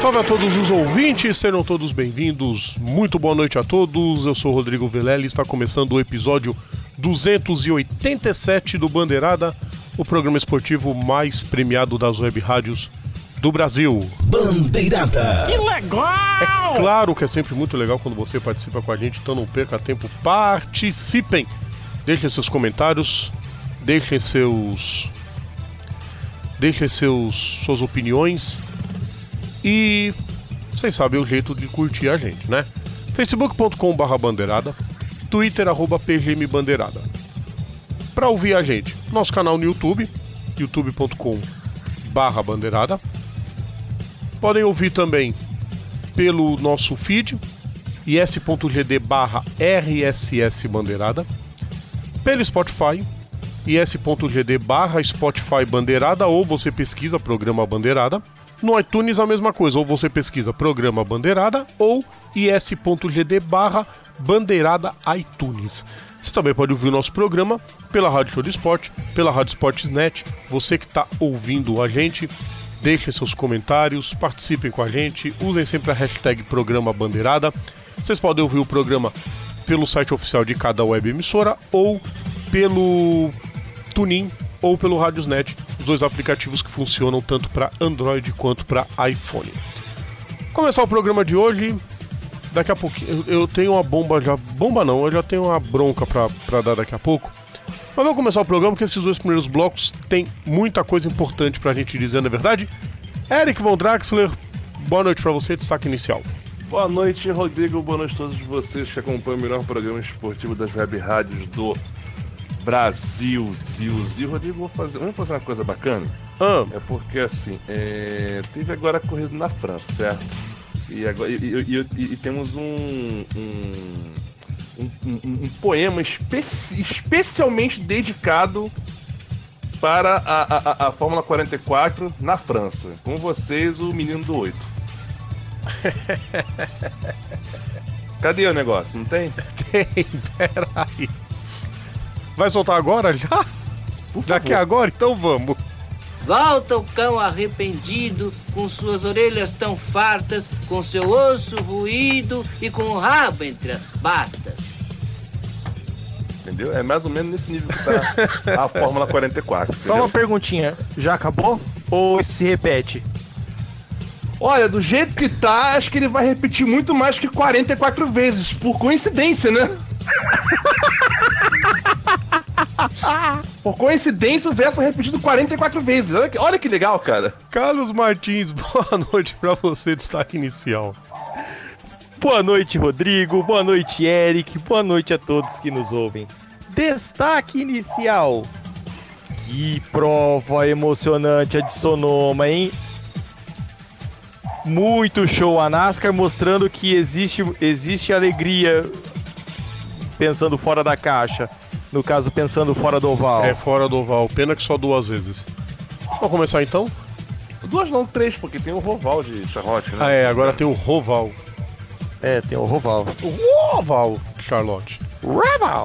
Salve a todos os ouvintes, sejam todos bem-vindos. Muito boa noite a todos. Eu sou o Rodrigo Vilela e está começando o episódio 287 do Bandeirada, o programa esportivo mais premiado das web rádios do Brasil. Bandeirada. É claro que é sempre muito legal quando você participa com a gente, então não perca tempo, participem. Deixem seus comentários, deixem seus deixem seus suas opiniões e vocês sabem o jeito de curtir a gente, né? facebook.com/barra bandeirada, twitter arroba pgm bandeirada. Para ouvir a gente, nosso canal no YouTube, youtube.com/barra bandeirada. Podem ouvir também pelo nosso feed is.gd barra bandeirada, pelo Spotify is.gd barra ou você pesquisa programa bandeirada. No iTunes a mesma coisa, ou você pesquisa programa bandeirada ou is.gd barra bandeirada iTunes. Você também pode ouvir o nosso programa pela Rádio Show de Esporte, pela Rádio Esportes.net. Você que está ouvindo a gente, deixem seus comentários, participem com a gente, usem sempre a hashtag programa bandeirada. Vocês podem ouvir o programa pelo site oficial de cada web emissora ou pelo Tunin ou pelo Radiosnet, os dois aplicativos que funcionam tanto para Android quanto para iPhone. Começar o programa de hoje. Daqui a pouquinho eu, tenho uma bomba já. Bomba não, eu já tenho uma bronca para dar daqui a pouco. Mas vamos começar o programa porque esses dois primeiros blocos tem muita coisa importante pra gente dizer, não é verdade? Eric Von Draxler, boa noite para você, destaque inicial. Boa noite, Rodrigo. Boa noite a todos vocês que acompanham o melhor programa esportivo das web rádios do Brasil. Zil, Zil. Rodrigo, vou fazer, vamos fazer uma coisa bacana? Ah, É porque, assim, é, teve agora a corrida na França, certo? E, agora, e, e- e- e temos um, um, um, um- poema especi- especialmente dedicado para a, a, a- a Fórmula 44 na França. Com vocês, o menino do 8. Cadê o negócio? Não tem? tem, peraí. Vai soltar agora já? Por Já que é favor. agora? Então vamos. Volta o cão arrependido, com suas orelhas tão fartas, com seu osso ruído e com o rabo entre as patas. Entendeu? É mais ou menos nesse nível que tá a Fórmula 44. Só uma perguntinha, já acabou? Ou se repete? Olha, do jeito que tá, acho que ele vai repetir muito mais que 44 vezes, por coincidência, né? por coincidência, o verso é repetido 44 vezes. Olha que, olha que legal, cara. Carlos Martins, boa noite pra você, destaque inicial. Boa noite, Rodrigo. Boa noite, Eric. Boa noite a todos que nos ouvem. Destaque inicial. Que prova emocionante a de Sonoma, hein? Muito show a NASCAR mostrando que existe, existe alegria pensando fora da caixa. No caso, pensando fora do oval. É fora do oval, pena que só duas vezes. Vamos começar então? Duas não, três, porque tem o Roval de Charlotte, né? Ah, é, agora tem o Roval. É, tem o oval. O Roval, Charlotte.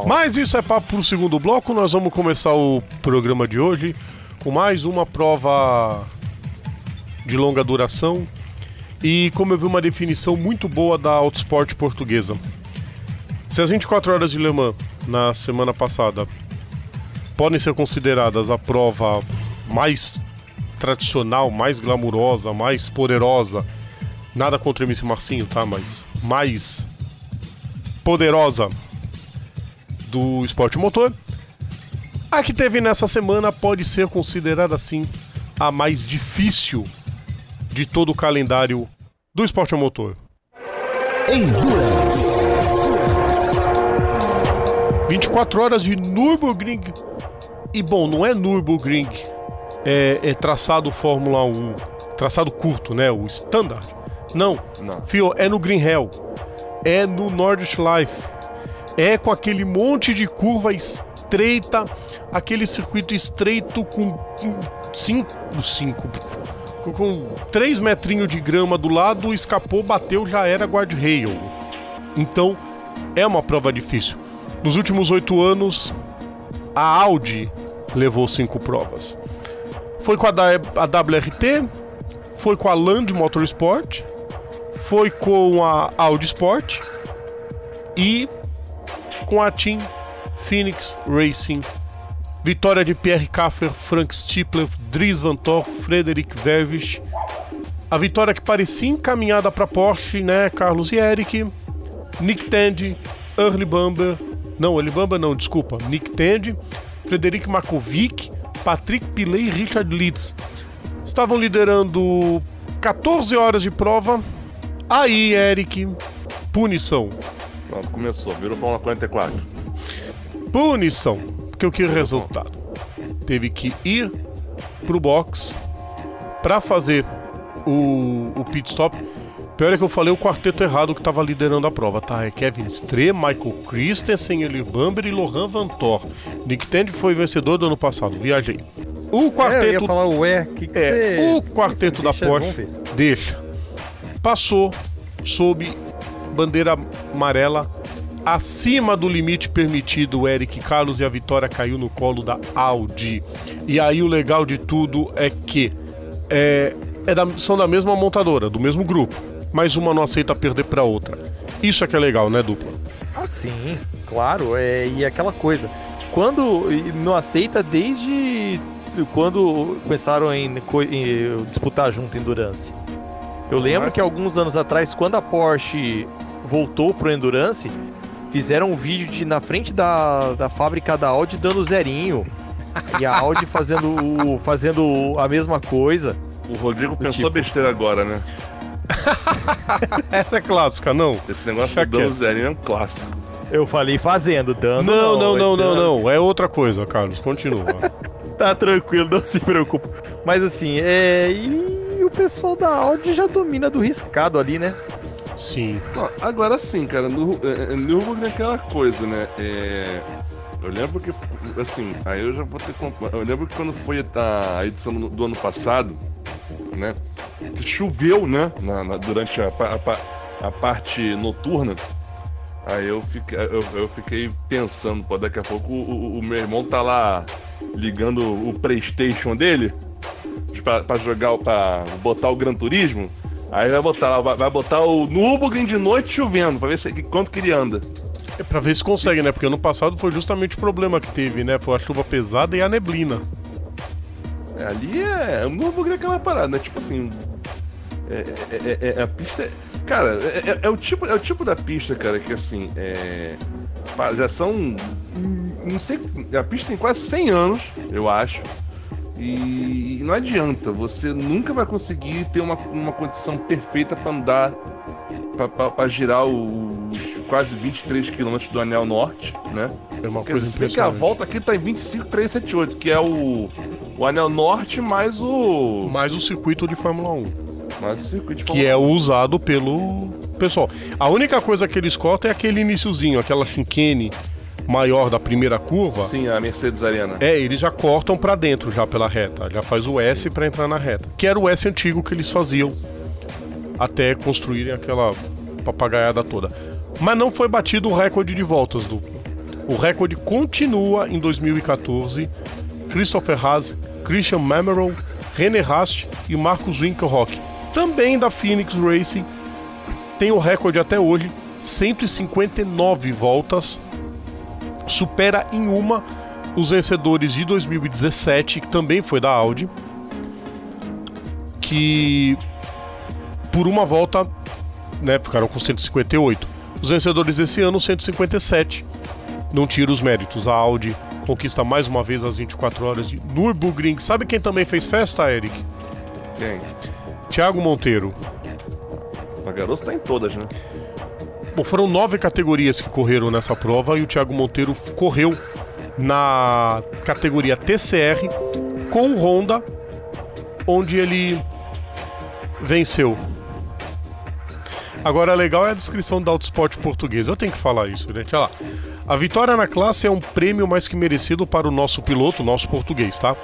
Mas isso é papo pro segundo bloco. Nós vamos começar o programa de hoje com mais uma prova de longa duração. E como eu vi uma definição muito boa da Autosport portuguesa. Se as 24 horas de Le Mans na semana passada podem ser consideradas a prova mais tradicional, mais glamurosa, mais poderosa, nada contra o MC Marcinho, tá? Mas mais poderosa do esporte motor. A que teve nessa semana pode ser considerada assim a mais difícil de todo o calendário do esporte motor. Endurance. 24 horas de Nürburgring. E bom, não é Nürburgring, é, é traçado Fórmula 1, traçado curto, né? O standard. Não, Não. Fio, é no Green Hell, é no Nordschleife, É com aquele monte de curva estreita, aquele circuito estreito com 5, 5, com 3 metrinhos de grama do lado, escapou, bateu, já era guardrail. Então, é uma prova difícil. Nos últimos oito anos, a Audi levou cinco provas. Foi com a, WRT, foi com a Land Motorsport, foi com a Audi Sport e com a Team Phoenix Racing. Vitória de Pierre Kaffer, Frank Stipler, Dries Van Tor, Frederic Vervis. A vitória que parecia encaminhada para Porsche, né? Carlos e Eric. Nick Tandy, Early Bamber. Não, Bamber não, desculpa. Nick Tandy, Frederic Makovic, Patrick Pillet e Richard Leeds. Estavam liderando 14 horas de prova. Aí, Eric, punição. Pronto, começou. Virou Fórmula 44. Punição. Porque o que o resultado? Teve que ir pro box para fazer o, o pit stop. Pior é que eu falei o quarteto errado que estava liderando a prova, tá? É Kevin Streh, Michael Christensen, Eli Bamber e Lohan Van Thor. Nick Tandy foi vencedor do ano passado, viajei. O quarteto. É, eu ia falar, ué, que, que é, você... O quarteto da Porsche deixa. Passou sob bandeira amarela acima do limite permitido, o Eric Carlos e a vitória caiu no colo da Audi. E aí o legal de tudo é que é, é da, são da mesma montadora, do mesmo grupo, mas uma não aceita perder para outra. Isso é que é legal, né, dupla? Ah, sim, claro. É, e aquela coisa, quando não aceita desde quando começaram a em, em, disputar junto Endurance. Eu lembro que alguns anos atrás, quando a Porsche voltou pro Endurance, fizeram um vídeo de na frente da, da fábrica da Audi dando zerinho. E a Audi fazendo, fazendo a mesma coisa. O Rodrigo pensou tipo... besteira agora, né? Essa é clássica, não? Esse negócio de dando zerinho é um clássico. Eu falei fazendo, dando. Não, não, não, não, não, não. É outra coisa, Carlos. Continua. tá tranquilo, não se preocupe. Mas assim, é. E o pessoal da Audi já domina do riscado ali, né? Sim. agora sim, cara, no, é, é, Nürburgring é aquela coisa, né? É, eu lembro que, assim, aí eu já vou ter. Eu lembro que quando foi a edição do ano passado, né? Choveu, né? Na, na durante a, a, a, parte noturna. Aí eu fiquei, eu, eu fiquei pensando, pô, daqui a pouco o, o, o, meu irmão tá lá ligando o Playstation dele pra, pra jogar, pra botar o Gran Turismo. Aí vai botar, vai botar o Nürburgring de noite chovendo, pra ver se, quanto que ele anda. É pra ver se consegue, né? Porque ano passado foi justamente o problema que teve, né? Foi a chuva pesada e a neblina. É, ali é. O Nürburgring é aquela parada, né? Tipo assim. É, é, é, é a pista. Cara, é, é, o tipo, é o tipo da pista, cara, que assim. É, já são. Não sei. A pista tem quase 100 anos, eu acho. E não adianta, você nunca vai conseguir ter uma, uma condição perfeita para andar, para girar os quase 23 quilômetros do Anel Norte, né? É uma Quer coisa dizer, que a volta aqui tá em 25,378, que é o, o Anel Norte mais o. Mais o circuito de Fórmula 1. Mais o circuito de Fórmula Que 1. é usado pelo pessoal. A única coisa que eles cortam é aquele iníciozinho, aquela chicane maior da primeira curva. Sim, a Mercedes Arena. É, eles já cortam para dentro já pela reta, já faz o S para entrar na reta, que era o S antigo que eles faziam até construírem aquela papagaiada toda. Mas não foi batido o recorde de voltas duplo. O recorde continua em 2014. Christopher Haas, Christian Mamerol, René Rast e Marcus Winkelhock, também da Phoenix Racing, tem o recorde até hoje, 159 voltas supera em uma os vencedores de 2017, que também foi da Audi, que por uma volta né, ficaram com 158. Os vencedores desse ano, 157. Não tira os méritos. A Audi conquista mais uma vez as 24 horas de Nürburgring. Sabe quem também fez festa, Eric? Quem? Thiago Monteiro. O garoto tá em todas, né? Bom, foram nove categorias que correram nessa prova e o Thiago Monteiro correu na categoria TCR com Honda, onde ele venceu. Agora, legal é a descrição da Autosport português. Eu tenho que falar isso, gente. Olha lá. A vitória na classe é um prêmio mais que merecido para o nosso piloto, nosso português, tá?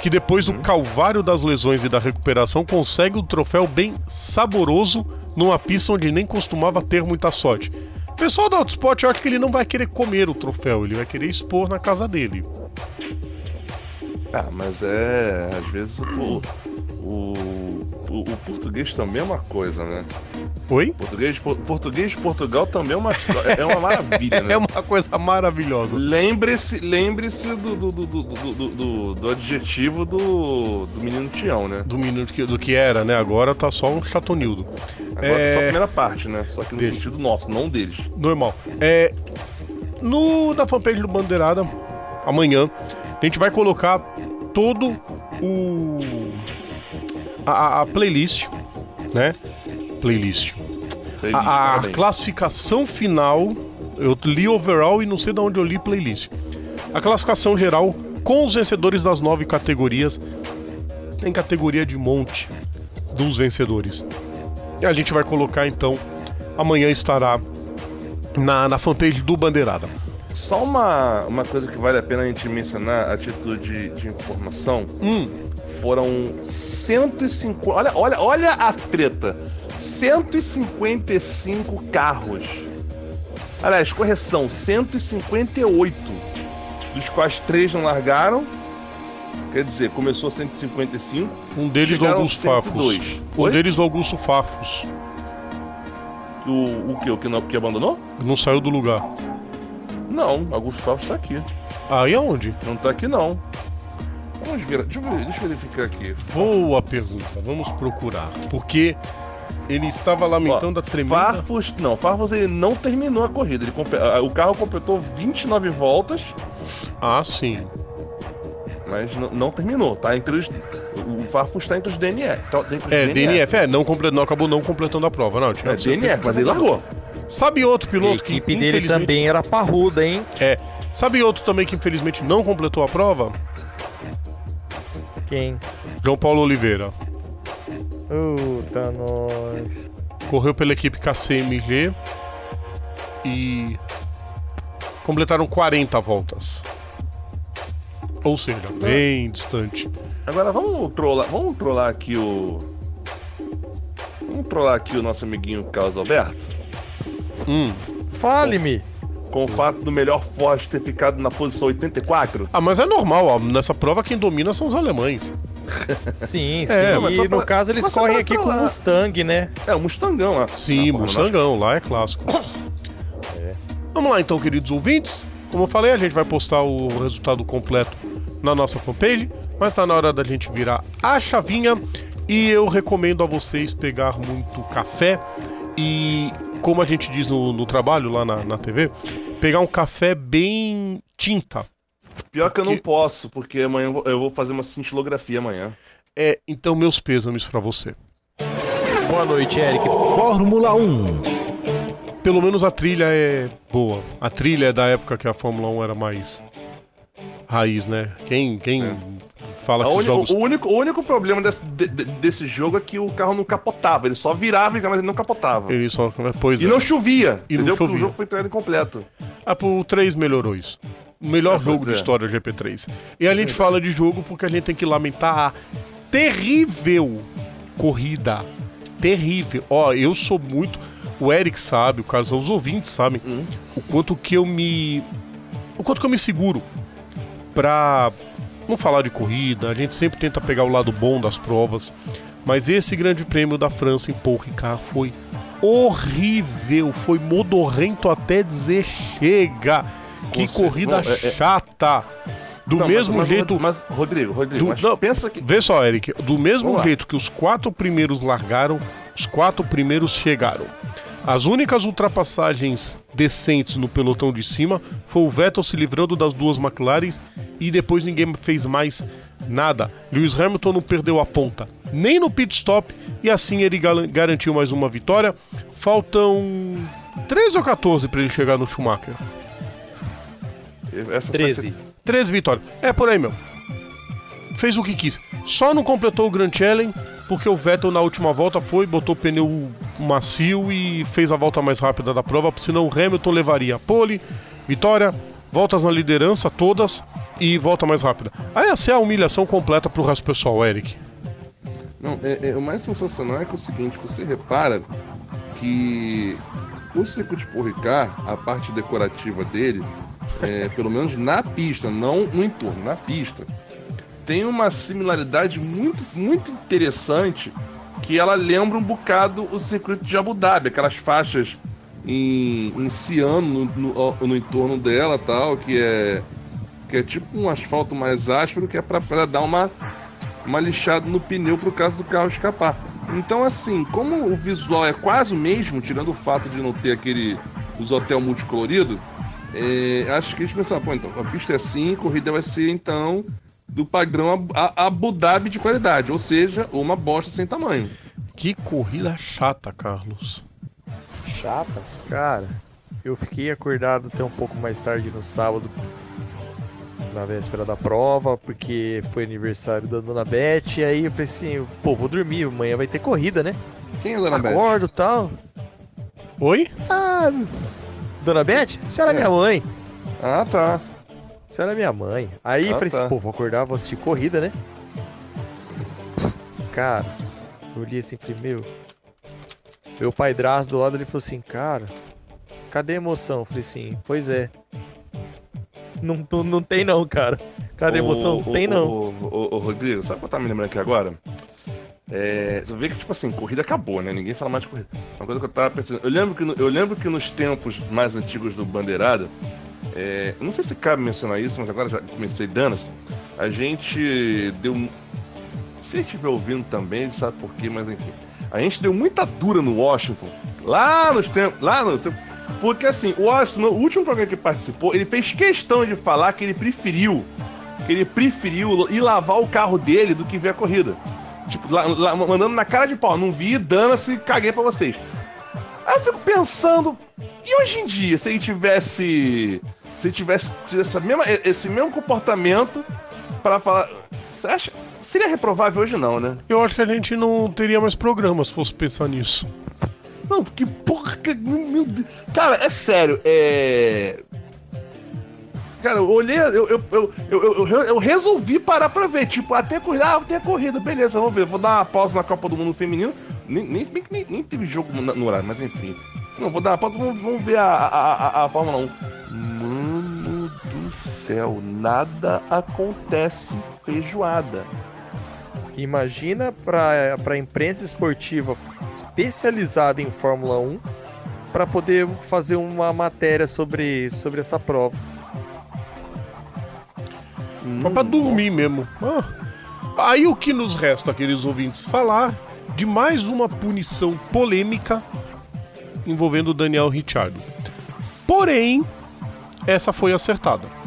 Que depois do calvário das lesões e da recuperação consegue um troféu bem saboroso numa pista onde nem costumava ter muita sorte. O pessoal da Autosport, eu acho que ele não vai querer comer o troféu, ele vai querer expor na casa dele. Ah, mas é. Às vezes o, o, o, o português também é uma coisa, né? Oi? Português, por- português de Portugal também é uma, é uma maravilha, né? É uma coisa maravilhosa. Lembre-se lembre-se do, do, do, do, do, do- do adjetivo do, do menino Tião, né? Do minuto que, do que era, né? Agora tá só um chatonildo. Agora É. só a primeira parte, né? Só que no Deixa. sentido nosso, não deles. Normal. É, no da fanpage do Bandeirada, amanhã, a gente vai colocar todo o a, a playlist, né? Playlist. Playlist, A, a classificação final, eu li overall e não sei de onde eu li playlist. A classificação geral com os vencedores das nove categorias. Tem categoria de monte dos vencedores. E a gente vai colocar então. Amanhã estará na, na fanpage do Bandeirada. Só uma, uma coisa que vale a pena a gente mencionar a título de, de informação. Hum, Foram 150. Olha, olha, olha a treta. 155 carros. Aliás, correção, 158. Dos quais três não largaram. Quer dizer, começou 155. um deles do Augusto Fafos. 102. Um deles do Augusto Fafos. O, o que? O que não que abandonou? Não saiu do lugar. Não, Augusto Fausto tá aqui. Aí aonde? Não tá aqui não. Vamos ver, deixa eu, ver- deixa eu verificar aqui. Boa pergunta. Vamos procurar. Porque ele estava lamentando a tremenda. Farfus, não, Farfus ele não terminou a corrida. Ele o carro completou 29 voltas, Ah, sim. mas não, não terminou. Tá entre os, o Farfus tá entre os DNF. Tá entre os É, DNF, é, não, comple... não acabou não completando a prova, não. Tinha É, DNF, mas ele largou. Sabe outro A piloto que equipe dele infelizmente- também era parruda, hein? É. Sabe outro também que infelizmente não completou a prova? Quem? João Paulo Oliveira. Puta, nós. Correu pela equipe KCMG e completaram 40 voltas. Ou seja, bem distante. Agora vamos trollar, vamos trollar aqui o. Vamos trollar aqui o nosso amiguinho Carlos Alberto. Hum. Fale-me. Com o fato do melhor Ford ter ficado na posição 84. Ah, mas é normal, ó. nessa prova quem domina são os alemães. Sim, sim. É, e no pra- caso eles mas correm aqui com o Mustang, né? É, o Mustangão lá. Sim, Ah, Mustangão, lá é clássico. Vamos lá então, queridos ouvintes. Como eu falei, a gente vai postar o resultado completo na nossa fanpage, mas tá na hora da gente virar a chavinha e eu recomendo a vocês pegar muito café e, como a gente diz no, no trabalho lá na, na TV, pegar um café bem tinta. Pior que eu não Porque- posso, porque amanhã eu vou- fazer uma cintilografia amanhã. É, então meus pêsames pra você. Boa noite, Eric. Fórmula 1. Pelo menos a trilha é boa. A trilha é da época que a Fórmula 1 era mais raiz, né? Quem, quem fala A que uni- jogos o, único, o único problema desse, de- de- desse jogo é que o carro não capotava. Ele só virava, mas ele não capotava. Ele só. Pois E é. não chovia, E não entendeu? Porque chovia. o jogo foi entregado incompleto. Ah, pro 3 melhorou isso. O melhor É, jogo pois de é. história do GP3. E a gente fala de jogo porque a gente tem que lamentar a terrível corrida. Terrível. Ó, eu sou muito. O Eric sabe, o Carlos, os ouvintes sabem Hum. o quanto que eu me. O quanto que eu me seguro pra não falar de corrida. A gente sempre tenta pegar o lado bom das provas. Mas esse grande prêmio da França em Paul Ricard foi horrível. Foi modorrento até dizer chega. Que certeza. corrida Não, é- é- chata. Do Não, mas- mesmo mas, jeito. Mas, Rodrigo, Rodrigo, Do- mas não, pensa que. Vê só, Eric. Do mesmo Vamos lá. jeito que os quatro primeiros largaram, os quatro primeiros chegaram. As únicas ultrapassagens decentes no pelotão de cima foi o Vettel se livrando das duas McLarens e depois ninguém fez mais nada. Lewis Hamilton não perdeu a ponta nem no pit stop e assim ele garantiu mais uma vitória. Faltam 13 ou 14 para ele chegar no Schumacher. Essa vai 13. ser- 13 vitórias. É por aí, meu. Fez o que quis. Só não completou o Grand Challenge porque o Vettel na última volta foi, botou o pneu macio e fez a volta mais rápida da prova, senão o Hamilton levaria pole, vitória, voltas na liderança todas e volta mais rápida. Aí essa é a humilhação completa pro resto do pessoal, Eric. Não, é, é, o mais sensacional é que é o seguinte, você repara que o circuito de Paul Ricard, a parte decorativa dele, é, pelo menos na pista, não no entorno, na pista, tem uma similaridade muito, muito interessante que ela lembra um bocado o circuito de Abu Dhabi, aquelas faixas em, em ciano no, no, no entorno dela tal, que é que é tipo um asfalto mais áspero que é para dar uma uma lixada no pneu pro caso do carro escapar. Então assim, como o visual é quase o mesmo, tirando o fato de não ter aquele os hotel multicolorido, é, acho que eles pensaram, pô, então a pista é assim, a corrida vai ser então do padrão Abu Dhabi de qualidade, ou seja, uma bosta sem tamanho. Que corrida chata, Carlos. Chata? Cara, eu fiquei acordado até um pouco mais tarde no sábado, na véspera da prova, porque foi aniversário da Dona Beth, e aí eu falei assim, pô, vou dormir, amanhã vai ter corrida, né? Quem é a Dona Acordo, Beth? Acordo e tal. Oi? Ah, Dona Beth? A senhora é, é minha mãe. Ah, tá. A senhora é minha mãe. Aí ah, falei assim, tá. assim, pô, vou acordar, vou assistir corrida, né? Cara, eu olhei assim falei, meu. Meu pai Draz do lado ele falou assim, cara, cadê a emoção? Eu falei assim, pois é. Não, não, não tem não, cara. Cadê a emoção? Não tem não. Ô, Rodrigo, sabe o que eu tava me lembrando aqui agora? É, você vê que, tipo assim, corrida acabou, né? Ninguém fala mais de corrida. Uma coisa que eu tava pensando. Eu lembro que, eu lembro que nos tempos mais antigos do Bandeirada, é, não sei se cabe mencionar isso, mas agora já comecei dando. A gente deu. Se estiver ouvindo também, ele sabe por quê, mas enfim. A gente deu muita dura no Washington. Lá nos tempos. Lá nos tempos. Porque assim, o Washington, no último programa que participou, ele fez questão de falar que ele preferiu. Que ele preferiu ir lavar o carro dele do que ver a corrida. Tipo, lá, lá, mandando na cara de pau. Não vi, dana-se, caguei pra vocês. Aí eu fico pensando, e hoje em dia, se ele tivesse se tivesse essa mesma, esse mesmo comportamento para falar. Você acha. Seria reprovável hoje não, né? Eu acho que a gente não teria mais programa se fosse pensar nisso. Não, porque porra. Meu Deus. Cara, é sério, é. Cara, eu olhei, eu, eu, eu, eu, eu, resolvi parar pra ver. Tipo, até corrida, ah, tem a corrida, beleza, vamos ver. Vou dar uma pausa na Copa do Mundo Feminino. Nem, nem, nem, nem teve jogo no horário, mas enfim. Não, vou dar uma pausa, vamos, vamos ver a, a, a, a Fórmula 1 céu, nada acontece feijoada. Imagina para a imprensa esportiva especializada em Fórmula 1 para poder fazer uma matéria sobre, sobre essa prova. Hum, para dormir nossa. mesmo. Ah. Aí o que nos resta, queridos ouvintes, falar de mais uma punição polêmica envolvendo Daniel Ricciardo. Porém, essa foi acertada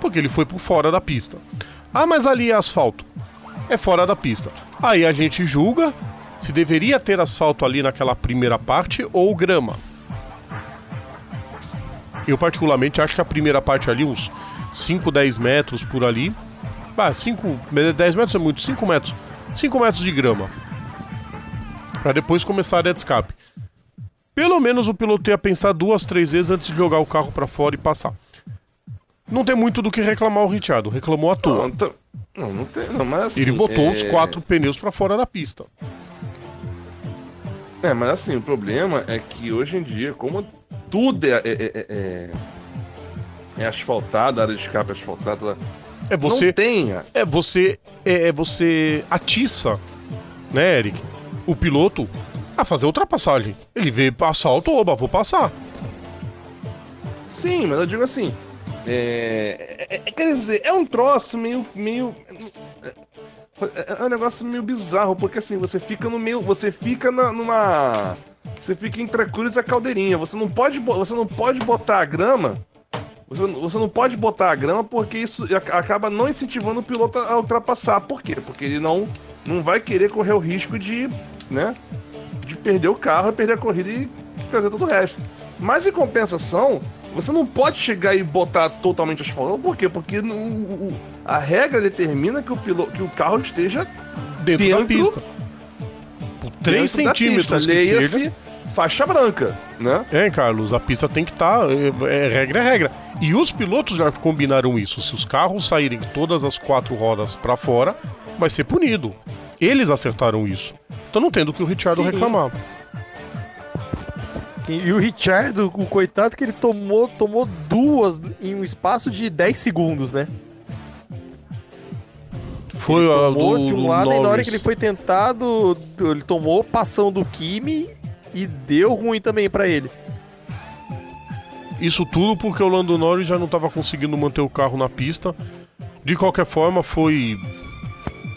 porque ele foi por fora da pista. Ah, mas ali é asfalto. É fora da pista. Aí a gente julga se deveria ter asfalto ali naquela primeira parte ou grama. Eu particularmente acho que a primeira parte ali, uns 5, 10 metros por ali. Ah, 5, 10 metros é muito, 5 metros. 5 metros de grama. Para depois começar a área de escape. Pelo menos o piloto ia pensar duas, três vezes antes de jogar o carro para fora e passar. Não tem muito do que reclamar o Richard, reclamou à toa. Não, não, não tem, não, mas assim, Ele botou é... os quatro pneus para fora da pista. É, mas assim, o problema é que hoje em dia, como tudo é, é, é, é, é asfaltado, a área de escape é asfaltada, é você, não tenha. É você, é, é você atiça, né, Eric, o piloto a fazer ultrapassagem. Ele vê assalto, oba, vou passar. Sim, mas eu digo assim, é, é, é, quer dizer, é um troço meio. meio é, é um negócio meio bizarro, porque assim, você fica no meio. Você fica na, numa. Você fica entre a cruz e a caldeirinha. Você não pode, você não pode botar a grama. Você, você não pode botar a grama porque isso acaba não incentivando o piloto a ultrapassar. Por quê? Porque ele não, não vai querer correr o risco de. Né? De perder o carro, perder a corrida e fazer todo o resto. Mas em compensação, você não pode chegar e botar totalmente asfaltado. Por quê? Porque a regra determina que o, piloto, que o carro esteja dentro, dentro da pista. 3 dentro da centímetros pista. que Leia-se faixa branca, né? É, Carlos, a pista tem que estar. é, é, regra é regra. E os pilotos já combinaram isso. Se os carros saírem todas as quatro rodas pra fora, vai ser punido. Eles acertaram isso. Então não tem do que o Richard Sim. reclamar. Sim, e o Richard, o coitado que ele tomou, tomou duas em um espaço de 10 segundos, né? Foi ele tomou do de um lado e na hora que ele foi tentado, ele tomou passão do Kimi e deu ruim também pra ele. Isso tudo porque o Lando Norris já não estava conseguindo manter o carro na pista. De qualquer forma, foi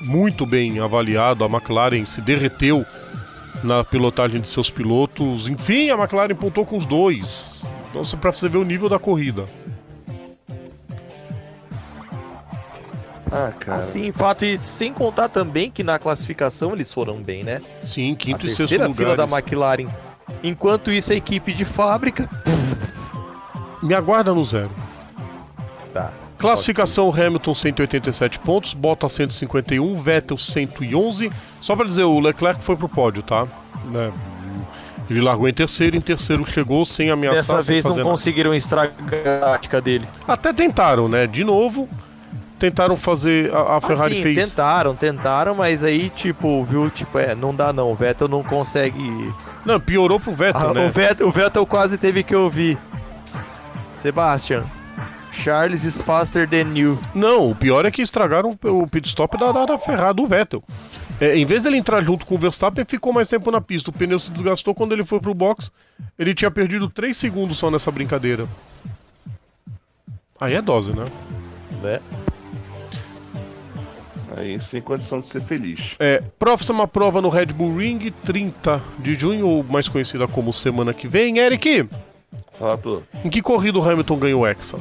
muito bem avaliado. A McLaren se derreteu na pilotagem de seus pilotos. Enfim, a McLaren pontou com os dois. Então, para você ver o nível da corrida. Ah, cara. Assim, fato, e sem contar também que na classificação eles foram bem, né? Sim, A quinto e sexto terceira fila da McLaren. Enquanto isso, a equipe de fábrica. Me aguarda no zero. Tá. Classificação Hamilton 187 pontos, Bottas 151, Vettel 111. Só pra dizer, o Leclerc foi pro pódio, tá? Né? Ele largou em terceiro, em terceiro chegou sem ameaçar, Dessa sem vez não nada. conseguiram estragar a tática dele. Até tentaram, né? De novo, tentaram fazer. A, a Ferrari assim, fez. tentaram, tentaram, mas aí, tipo, viu, tipo, é, não dá não. O Vettel não consegue. Não, piorou pro Vettel, Ah, né? o, Vettel, o Vettel quase teve que ouvir. Sebastian, Charles is faster than you. Não, o pior é que estragaram o pit stop da, da, da Ferrari do Vettel. É, em vez dele entrar junto com o Verstappen, ficou mais tempo na pista. O pneu se desgastou quando ele foi pro box. Ele tinha perdido 3 segundos só nessa brincadeira. Aí é dose, né? Né? Aí sem condição de ser feliz. É, próxima prova no Red Bull Ring, 30 de junho, ou mais conhecida como semana que vem. Eric, Fala tu. em que corrida o Hamilton ganhou o Hexa?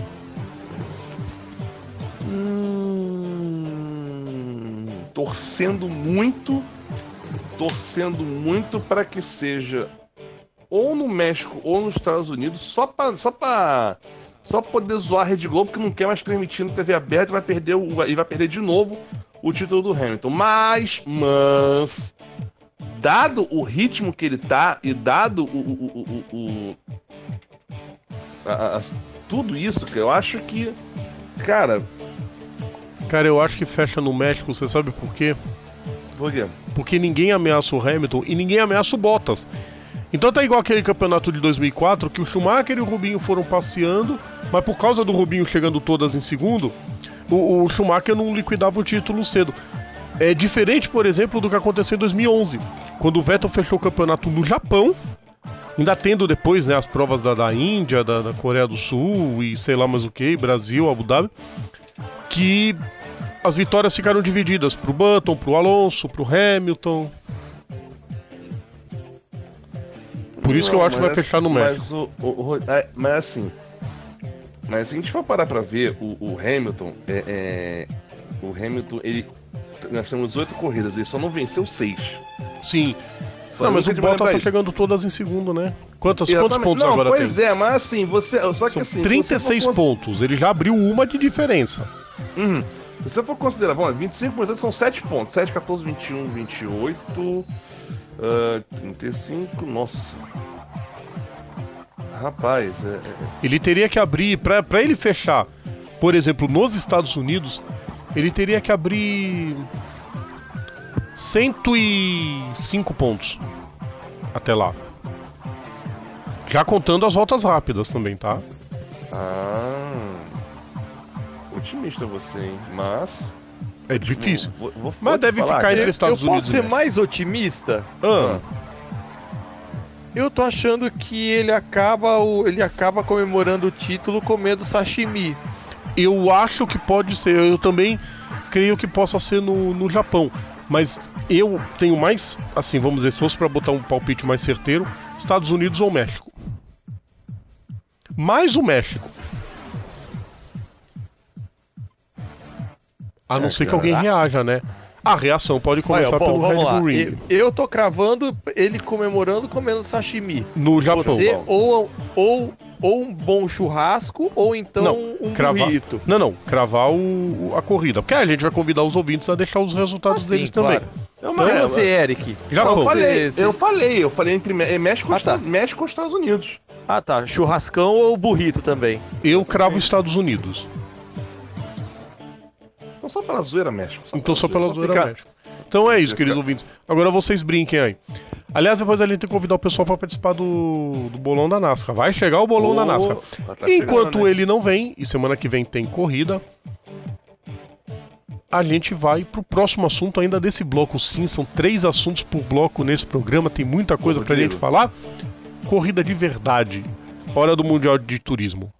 Torcendo muito, torcendo muito para que seja ou no México ou nos Estados Unidos, só para só pra, só poder zoar a Rede Globo, que não quer mais transmitir na TV aberta e vai perder, o, e vai perder de novo o título do Hamilton. Mas, mas, dado o ritmo que ele tá e dado o, o, o- o- a- a- tudo isso, que eu acho que, cara, Cara, eu acho que fecha no México, você sabe por quê? por quê? Porque ninguém ameaça o Hamilton e ninguém ameaça o Bottas. Então tá igual aquele campeonato de 2004 que o Schumacher e o Rubinho foram passeando, mas por causa do Rubinho chegando todas em segundo, o, o Schumacher não liquidava o título cedo. É diferente, por exemplo, do que aconteceu em 2011, quando o Vettel fechou o campeonato no Japão, ainda tendo depois né, as provas da, da Índia, da, da Coreia do Sul e sei lá mais o que, Brasil, Abu Dhabi, que as vitórias ficaram divididas pro Button, pro Alonso, pro Hamilton. Por isso que eu Não, acho que vai mas fechar no assim- México. Mas, o, o- o- é, mas assim. Mas se a gente for parar pra ver, o, o Hamilton, é, é, o Hamilton, ele. Nós temos oito corridas, ele só não venceu seis. Sim. Só Não, mas o Bottas tá isso. chegando todas em segundo, né? Quantos, quantos pontos não, agora pois tem? é, mas assim, você. Só que São assim. se você 36 for cons- pontos. Ele já abriu uma de diferença. Uhum. Se você for considerar, vamos lá, 25 portanto são 7 pontos. 7, 14, 21, 28. ah, 35, nossa. Rapaz, é, é- Ele teria que abrir, pra ele fechar, por exemplo, nos Estados Unidos, ele teria que abrir 105 pontos até lá. Já contando as voltas rápidas também, tá? Ah. Otimista você, hein? Mas. É difícil. Vou, vou- vou Mas deve falar, ficar cara. entre Estados eu Unidos posso e ser mais otimista? Ah, Eu tô achando que ele acaba, ele acaba comemorando o título comendo sashimi. eu acho que pode ser. Eu também creio que possa ser no, no Japão. Mas eu tenho mais, assim, vamos dizer, se fosse pra botar um palpite mais certeiro, Estados Unidos ou México. Mais o México. A não É, ser que alguém reaja, né? A reação pode começar Olha, bom, pelo vamos Red. Bull Eu, Ring. eu tô cravando ele comemorando comendo sashimi. No Japão. Você ou, ou, ou um bom churrasco ou então Não, um cravar. burrito. Não, não, cravar o, o- a corrida. Porque a gente vai convidar os ouvintes a deixar os resultados Ah, sim, deles claro. também. É Não é você, Eric. Já eu falei, eu falei, eu falei entre Mé- México, Ah, tá. México e Estados Unidos. Ah, tá. Churrascão ou burrito também? Eu cravo Estados Unidos. Então só pela zoeira México. Então só pela zoeira ficar- México. Então é isso, queridos ouvintes. Agora vocês brinquem aí. Aliás, depois a gente tem que convidar o pessoal pra participar do, do bolão da NASCAR. Vai chegar o bolão da Ô, NASCAR. tá- Enquanto chegando, né? ele não vem, e semana que vem tem corrida, a gente vai pro próximo assunto ainda desse bloco. Sim, são três assuntos por bloco nesse programa, tem muita coisa pra Rodrigo. gente falar. Corrida de verdade. Hora do Mundial de Turismo.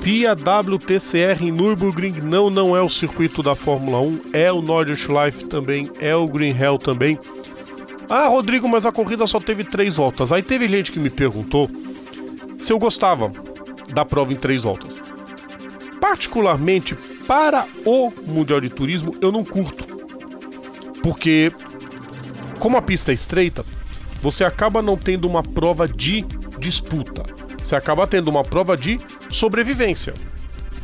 FIA, WTCR em Nürburgring não, não é o circuito da Fórmula 1, é o Nordic Life também, é o Green Hell também. Ah, Rodrigo, mas a corrida só teve três voltas. Aí teve gente que me perguntou se eu gostava da prova em três voltas. Particularmente para o Mundial de Turismo, eu não curto. Porque, como a pista é estreita, você acaba não tendo uma prova de disputa. Você acaba tendo uma prova de sobrevivência.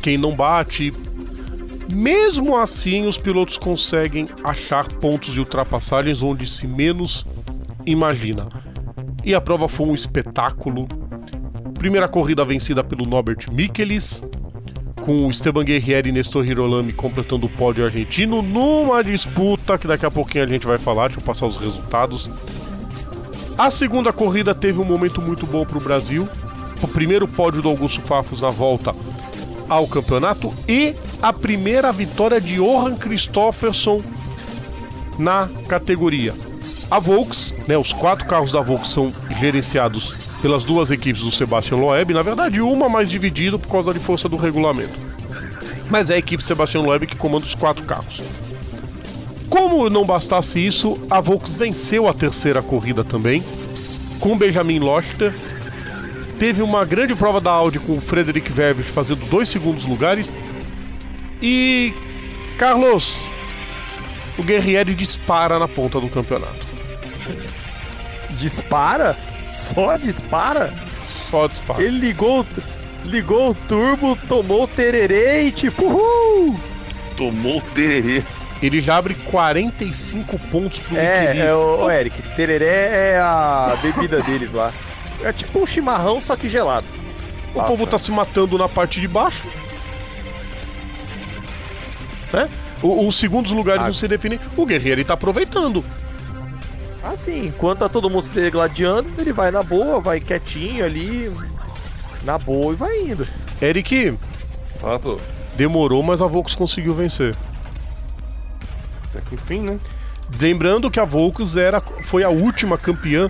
Quem não bate. Mesmo assim, os pilotos conseguem achar pontos de ultrapassagens onde se menos imagina. E a prova foi um espetáculo. Primeira corrida vencida pelo Norbert Michelis, com Esteban Guerrieri e Nestor Hirolami completando o pódio argentino numa disputa que daqui a pouquinho a gente vai falar, deixa eu passar os resultados. A segunda corrida teve um momento muito bom para o Brasil. O primeiro pódio do Augusto Fafos na volta ao campeonato e a primeira vitória de Johan Christofferson na categoria. A Volks, né, os quatro carros da Volks são gerenciados pelas duas equipes do Sebastian Loeb, na verdade uma mais dividida por causa de força do regulamento. Mas é a equipe Sebastian Loeb que comanda os quatro carros. Como não bastasse isso, a Volks venceu a terceira corrida também, com Benjamin Lochter. Teve uma grande prova da Audi com o Frederic Verves fazendo dois segundos lugares. E Carlos, o Guerrieri dispara na ponta do campeonato. Dispara? Só dispara? Só dispara. Ele ligou, ligou o turbo, tomou o tererê e tipo, uhul! Tomou o tererê. Ele já abre 45 pontos pro É, é o, o Eric, tererê é a bebida deles lá. É tipo um chimarrão, só que gelado. O povo tá se matando na parte de baixo. Né? O- Os segundos lugares Ah. não se definem. O Guerreiro tá aproveitando. Assim, enquanto tá todo mundo se degladiando, ele vai na boa, vai quietinho ali, na boa e vai indo. Eric, Fala, tô. demorou, mas a Volks conseguiu vencer. Até que enfim, né? Lembrando que a Volks era, foi a última campeã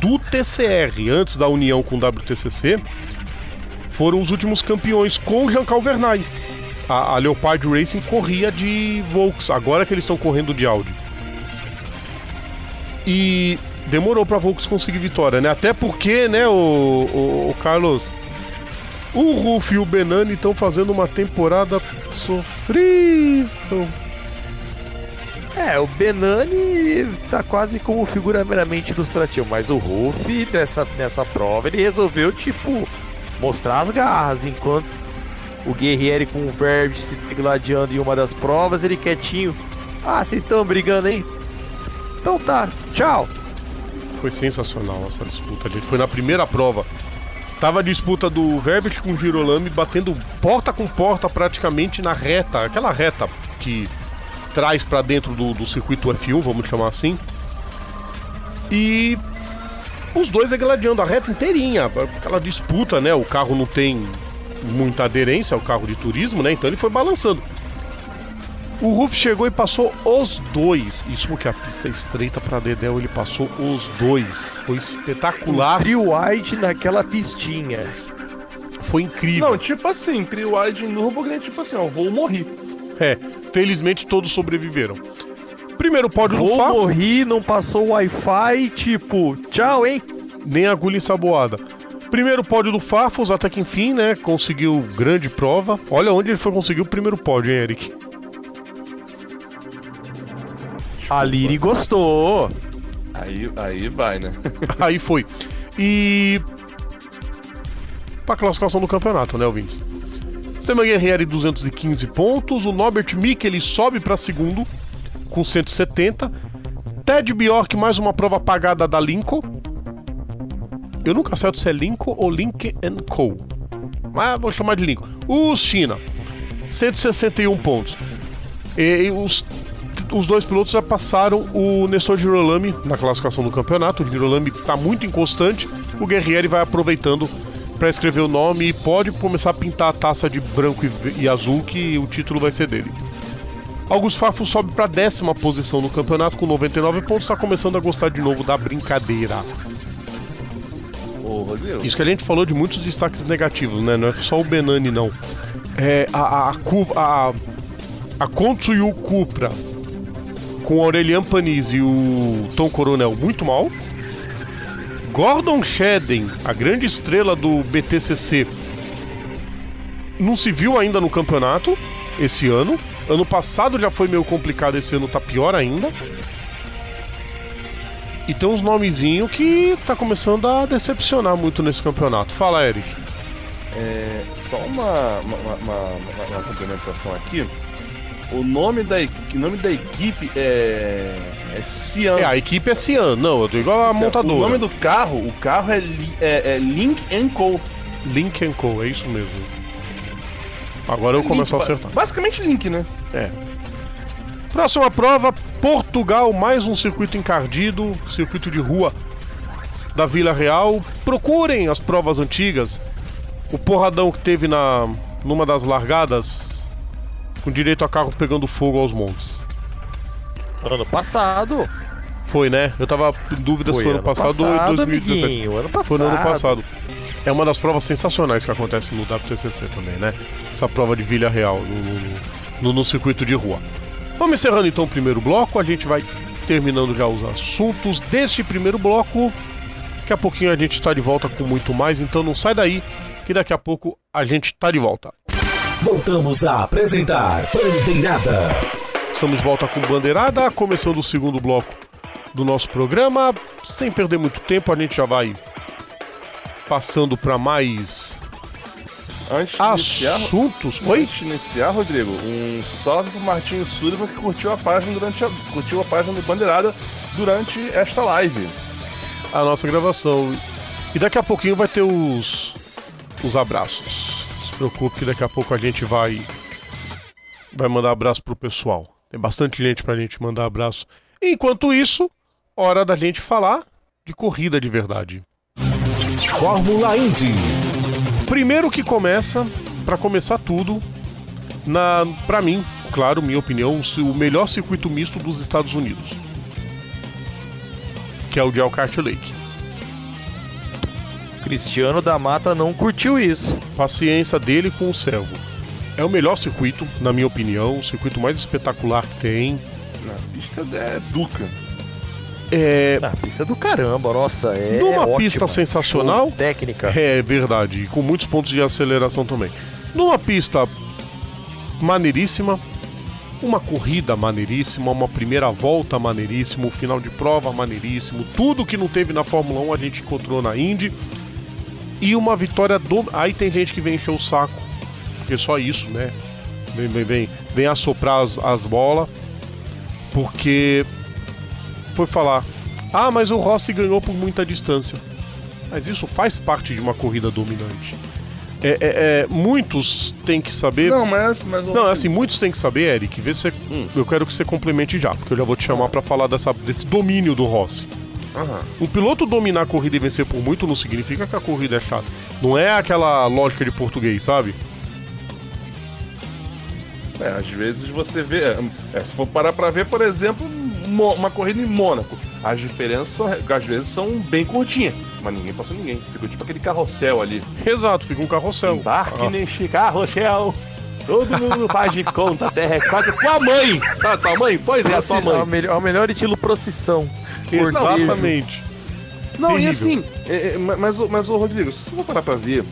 do TCR, antes da união com o WTCC. Foram os últimos campeões com o Jean Calvernay. A, a Leopard Racing corria de Volks, agora que eles estão correndo de Audi. E demorou pra Volks conseguir vitória, né? Até porque, né, o, o- o Carlos, o Ruf e o Benani estão fazendo uma temporada sofrível. É, o Benani tá quase como figura meramente ilustrativa, mas o Ruff, nessa, nessa prova, ele resolveu, tipo, mostrar as garras, enquanto o Guerrieri com o Verbe se degladiando em uma das provas, ele quietinho. Ah, vocês estão brigando aí? Então tá, tchau. Foi sensacional essa disputa, gente. Foi na primeira prova. Tava a disputa do Verbit com o Girolami batendo porta com porta praticamente na reta, aquela reta que traz pra dentro do, do circuito F1, vamos chamar assim. E os dois gladiando a reta inteirinha, aquela disputa, né? O carro não tem muita aderência ao carro de turismo, né? Então ele foi balançando. O Ruf chegou e passou os dois. Isso porque a pista é estreita para Dedéu, ele passou os dois. Foi espetacular, Trio wide naquela pistinha. foi incrível. Não, tipo assim, Trio Wide em Nürburgring, tipo assim, ó, eu vou morrer. É, felizmente todos sobreviveram. Primeiro pódio do Vou Fafo, morrer, não passou o Wi-Fi, tipo, tchau, hein? nem agulha ensaboada. Primeiro pódio do Fafos, até que enfim, né? Conseguiu grande prova. Olha onde ele foi conseguir o primeiro pódio, hein, Eric? A Liri gostou. Aí, aí vai, né? Aí foi. E. Pra classificação do campeonato, né, ouvintes? Esteban Guerrieri 215 pontos, o Norbert Mick ele sobe para segundo com 170. Ted Bjork mais uma prova apagada da Lincoln. Eu nunca acerto se é Lincoln ou Link Co. Mas vou chamar de Lincoln. O China 161 pontos. E os, os dois pilotos já passaram o Nestor Girolami na classificação do campeonato. O Girolami está muito inconstante. O Guerrieri vai aproveitando para escrever o nome e pode começar a pintar a taça de branco e, e azul que o título vai ser dele. Augusto Fafo sobe para décima posição no campeonato com 99 pontos, está começando a gostar de novo da brincadeira. Ô. Isso que a gente falou de muitos destaques negativos, né? Não é só o Benani, não. É, a, a, a, a Kontsuyu Cupra com o Aurelian Panizzi e o Tom Coronel muito mal. Gordon Shedden, a grande estrela do BTCC, não se viu ainda no campeonato esse ano. Ano passado já foi meio complicado, esse ano tá pior ainda. E tem uns nomezinhos que tá começando a decepcionar muito nesse campeonato. Fala, Eric. É, só uma, uma, uma, uma- uma complementação aqui. O nome da, o nome da equipe é. É Cian. É, a equipe é Cian. Não, eu tô igual a O montadora. nome do carro, o carro é, Li- é, é Link Co. Link Co, é isso mesmo. Agora eu começo a Link, acertar. Basicamente Link, né? É. Próxima prova, Portugal, mais um circuito encardido, circuito de rua da Vila Real. Procurem as provas antigas. O porradão que teve na numa das largadas, com direito a carro pegando fogo aos montes. Ano passado. Foi, né? Eu tava em dúvida se foi ano passado, ou em 2017. amiguinho, ano passado. Foi no ano passado. É uma das provas sensacionais que acontece no WTCC também, né? Essa prova de Vila Real no, no- no- no circuito de rua. Vamos encerrando então o primeiro bloco. A gente vai terminando já os assuntos deste primeiro bloco. Daqui a pouquinho a gente está de volta com muito mais, então não sai daí, que daqui a pouco a gente está de volta. Voltamos a apresentar Bandeirada. Estamos de volta com Bandeirada, começando o segundo bloco do nosso programa. Sem perder muito tempo, a gente já vai passando para mais Antes de iniciar, assuntos. Oi? Antes de iniciar, Rodrigo, um salve pro Martinho Sullivan que curtiu a página durante a, curtiu a página do Bandeirada durante esta live. a nossa gravação. E daqui a pouquinho vai ter os, os abraços. Preocupe que daqui a pouco a gente vai vai mandar abraço pro pessoal. Tem bastante gente pra gente mandar abraço. Enquanto isso, hora da gente falar de corrida de verdade. Fórmula Indy. Primeiro que começa, pra começar tudo, na para mim, claro, minha opinião, o melhor circuito misto dos Estados Unidos. Que é o de Elkhart Lake. Cristiano da Mata não curtiu isso. paciência dele com o servo. É o melhor circuito, na minha opinião, o circuito mais espetacular que tem. Na pista é Duca. É, Na pista do caramba, nossa, é Numa ótima. pista sensacional. Show, técnica. é verdade, e com muitos pontos de aceleração também. Numa pista maneiríssima, uma corrida maneiríssima, uma primeira volta maneiríssima, um final de prova maneiríssimo, tudo que não teve na Fórmula 1 a gente encontrou na Indy. E uma vitória do. Aí tem gente que vem encher o saco, porque só isso, né? Vem, vem, vem, vem assoprar as, as bolas, porque foi falar: ah, mas o Rossi ganhou por muita distância. Mas isso faz parte de uma corrida dominante. É, é- é, muitos têm que saber. Não, mas. mas Não, é assim, muitos têm que saber, Eric. Vê se você- Hum. Eu quero que você complemente já, porque eu já vou te chamar pra falar dessa, desse domínio do Rossi. Aham. Um piloto dominar a corrida e vencer por muito não significa que a corrida é chata. Não é aquela lógica de português, sabe? É, às vezes você vê. é, se for parar pra ver, por exemplo, uma corrida em Mônaco. As diferenças às vezes são bem curtinhas, mas ninguém passou ninguém. Ficou tipo aquele carrossel ali. Exato, fica um carrossel. Embarque Ah, neste carrossel. Todo mundo faz de conta, a terra é quase tua mãe. Tá, tua mãe? Pois é, a tua É o mãe. melhor, é o melhor estilo procissão. Exatamente. Não, e Terrível. assim, é, é, ma- mas, o- mas o Rodrigo, se você for parar pra ver,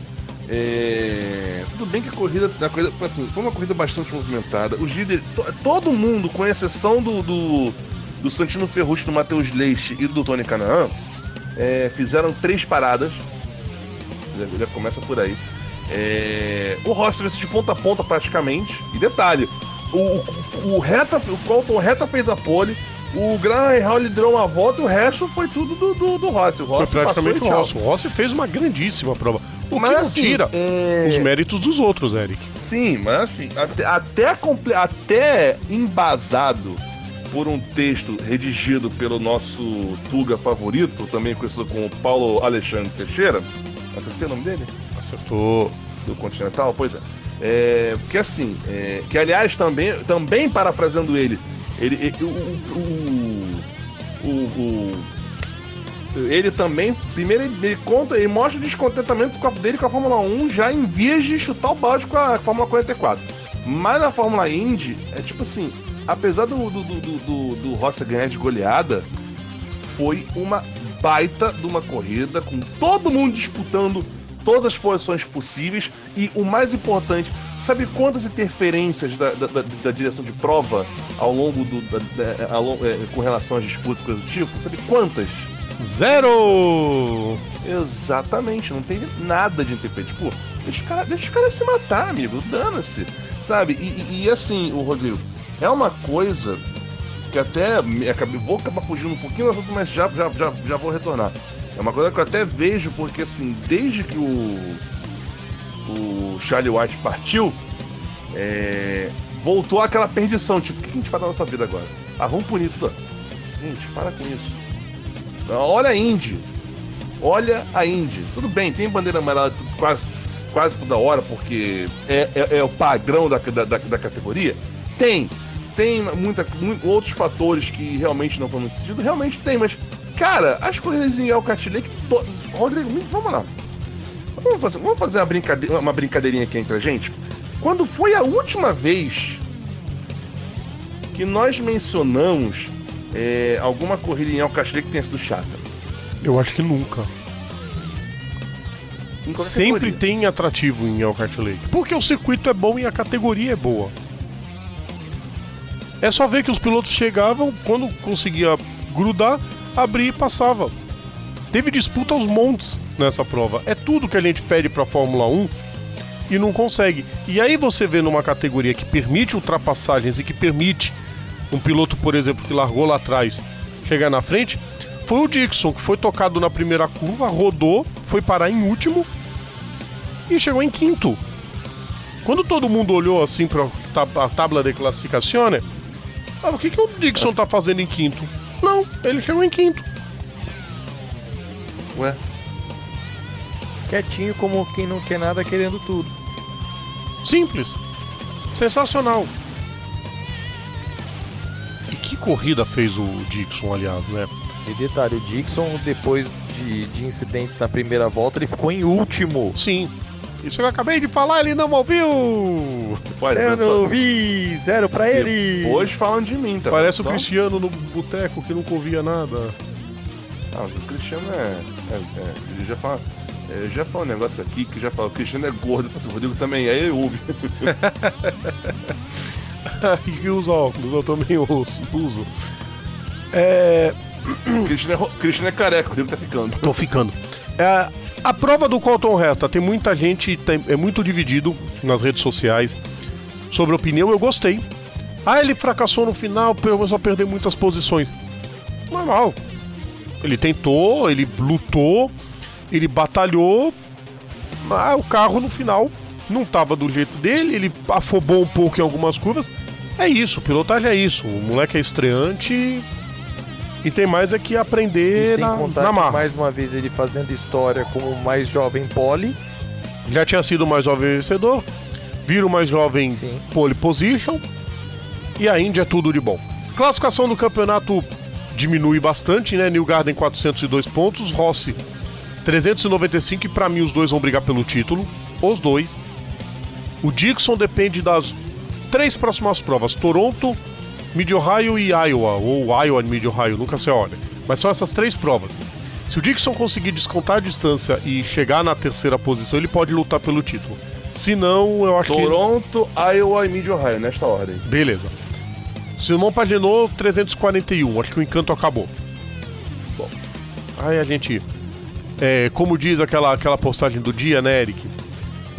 é, tudo bem que a corrida, a corrida foi, assim, foi uma corrida bastante movimentada. Os líderes, to- todo mundo, com exceção do, do, do Santino Ferrucci, do Matheus Leite e do Tony Canaan, é, fizeram três paradas. Já, já começa por aí. É, o Rossi venceu de ponta a ponta praticamente. E detalhe, o, o, o Reta, o Colton Reta fez a pole, o Graham Hall liderou uma volta e o resto foi tudo do, do, do Rossi. O Foi Rossi praticamente o Rossi. O Rossi fez uma grandíssima prova. O Mas que não assim, tira é- os méritos dos outros, Eric. Sim, mas assim, até, até, até embasado por um texto redigido pelo nosso Tuga favorito, também conhecido como Paulo Alexandre Teixeira. Acertei o nome dele? Acertou. do Continental? Pois é. É, porque assim, é, que aliás também, também parafraseando ele, ele, ele- o, o, o, o- ele também, primeiro ele, ele conta, ele mostra o descontentamento dele com a Fórmula 1 já em vias de chutar o balde com a Fórmula 44. Mas na Fórmula Indy, é tipo assim, apesar do, do, do, do, do Rossi ganhar de goleada, foi uma baita de uma corrida, com todo mundo disputando todas as posições possíveis e o mais importante, sabe quantas interferências da, da, da- da direção de prova ao longo do. da- ao é, com relação às disputas, coisa do tipo? Sabe quantas? Zero! Exatamente, não tem nada de interferência. Tipo, deixa os caras caras se matar, amigo, dana-se. Sabe? E, e- e assim, o Rodrigo, é uma coisa que até me- acabei- vou acabar fugindo um pouquinho do assunto, mas já, já, já, já vou retornar. É uma coisa que eu até vejo, porque assim, desde que o, o Charlie White partiu, é, voltou aquela perdição. Tipo, o que a gente faz na nossa vida agora? Ah, vamos punir tudo. Gente, para com isso. Olha a Indy. Olha a Indy. Tudo bem, tem bandeira amarela quase, quase toda hora, porque é, é- é o padrão da, da, da- da categoria? Tem. Tem muita, mu- outros fatores que realmente não muito sentido? Realmente tem, mas, cara, as corridas em Lake. To... Rodrigo, vamos lá. Vamos fazer, vamos fazer uma, brincade... uma brincadeirinha aqui entre a gente. Quando foi a última vez que nós mencionamos é, alguma corrida em Lake que tenha sido chata? Eu acho que nunca. Sempre categoria. tem atrativo em Elkhart Lake. Porque o circuito é bom e a categoria é boa. É só ver que os pilotos chegavam, quando conseguia grudar, abria e passava. Teve disputa aos montes nessa prova. É tudo que a gente pede pra Fórmula 1 e não consegue. E aí você vê numa categoria que permite ultrapassagens e que permite um piloto, por exemplo, que largou lá atrás, chegar na frente, foi o Dixon, que foi tocado na primeira curva, rodou, foi parar em último e chegou em quinto. Quando todo mundo olhou assim para a tabla de classificação, ah, o que, que o Dixon tá fazendo em quinto? Não, ele chegou em quinto. Ué? Quietinho como quem não quer nada querendo tudo. Simples. Sensacional. E que corrida fez o Dixon, aliás, né? E detalhe, o Dixon, depois de, de incidentes na primeira volta, ele ficou em último. Sim. Isso eu acabei de falar, ele não ouviu! Pode, Eu não vi, zero pra ele. Depois falam de mim, tá? Parece o Cristiano no boteco que nunca ouvia nada. Ah, o Cristiano é. é, é ele já fala. é, já fala um negócio aqui que já fala, o Cristiano é gordo, eu falo assim, o Rodrigo também, aí ele ouve. e que usa óculos, eu também uso. uso. É. O Cristiano é, o Cristiano é careca, o Rodrigo tá ficando. Tô ficando. É, a prova do Colton Reta, tem muita gente, tem- é muito dividido nas redes sociais sobre a opinião, eu gostei. Ah, ele fracassou no final, começou a perder muitas posições. Normal. Ele tentou, ele lutou, ele batalhou, mas o carro no final não tava do jeito dele, ele afobou um pouco em algumas curvas. É isso, pilotagem é isso. O moleque é estreante e tem mais é que E aprender sem na, contar na marra. mais uma vez ele fazendo história como o mais jovem pole. Já tinha sido o mais jovem vencedor, vira o mais jovem Sim. pole position e a Índia é tudo de bom. Classificação do campeonato diminui bastante, né? New Garden 402 pontos, Rossi 395 e pra mim os dois vão brigar pelo título, os dois. O Dixon depende das três próximas provas, Toronto, Mid-Ohio e Iowa, ou Iowa e Mid-Ohio, nunca se olha. Mas são essas três provas. Se o Dixon conseguir descontar a distância e chegar na terceira posição, ele pode lutar pelo título. Se não, eu acho que. Toronto, Iowa e Mid-Ohio, nesta ordem. Beleza. Simão Paginou, 341. Acho que o encanto acabou. Bom. Aí a gente. é, como diz aquela, aquela postagem do dia, né, Eric?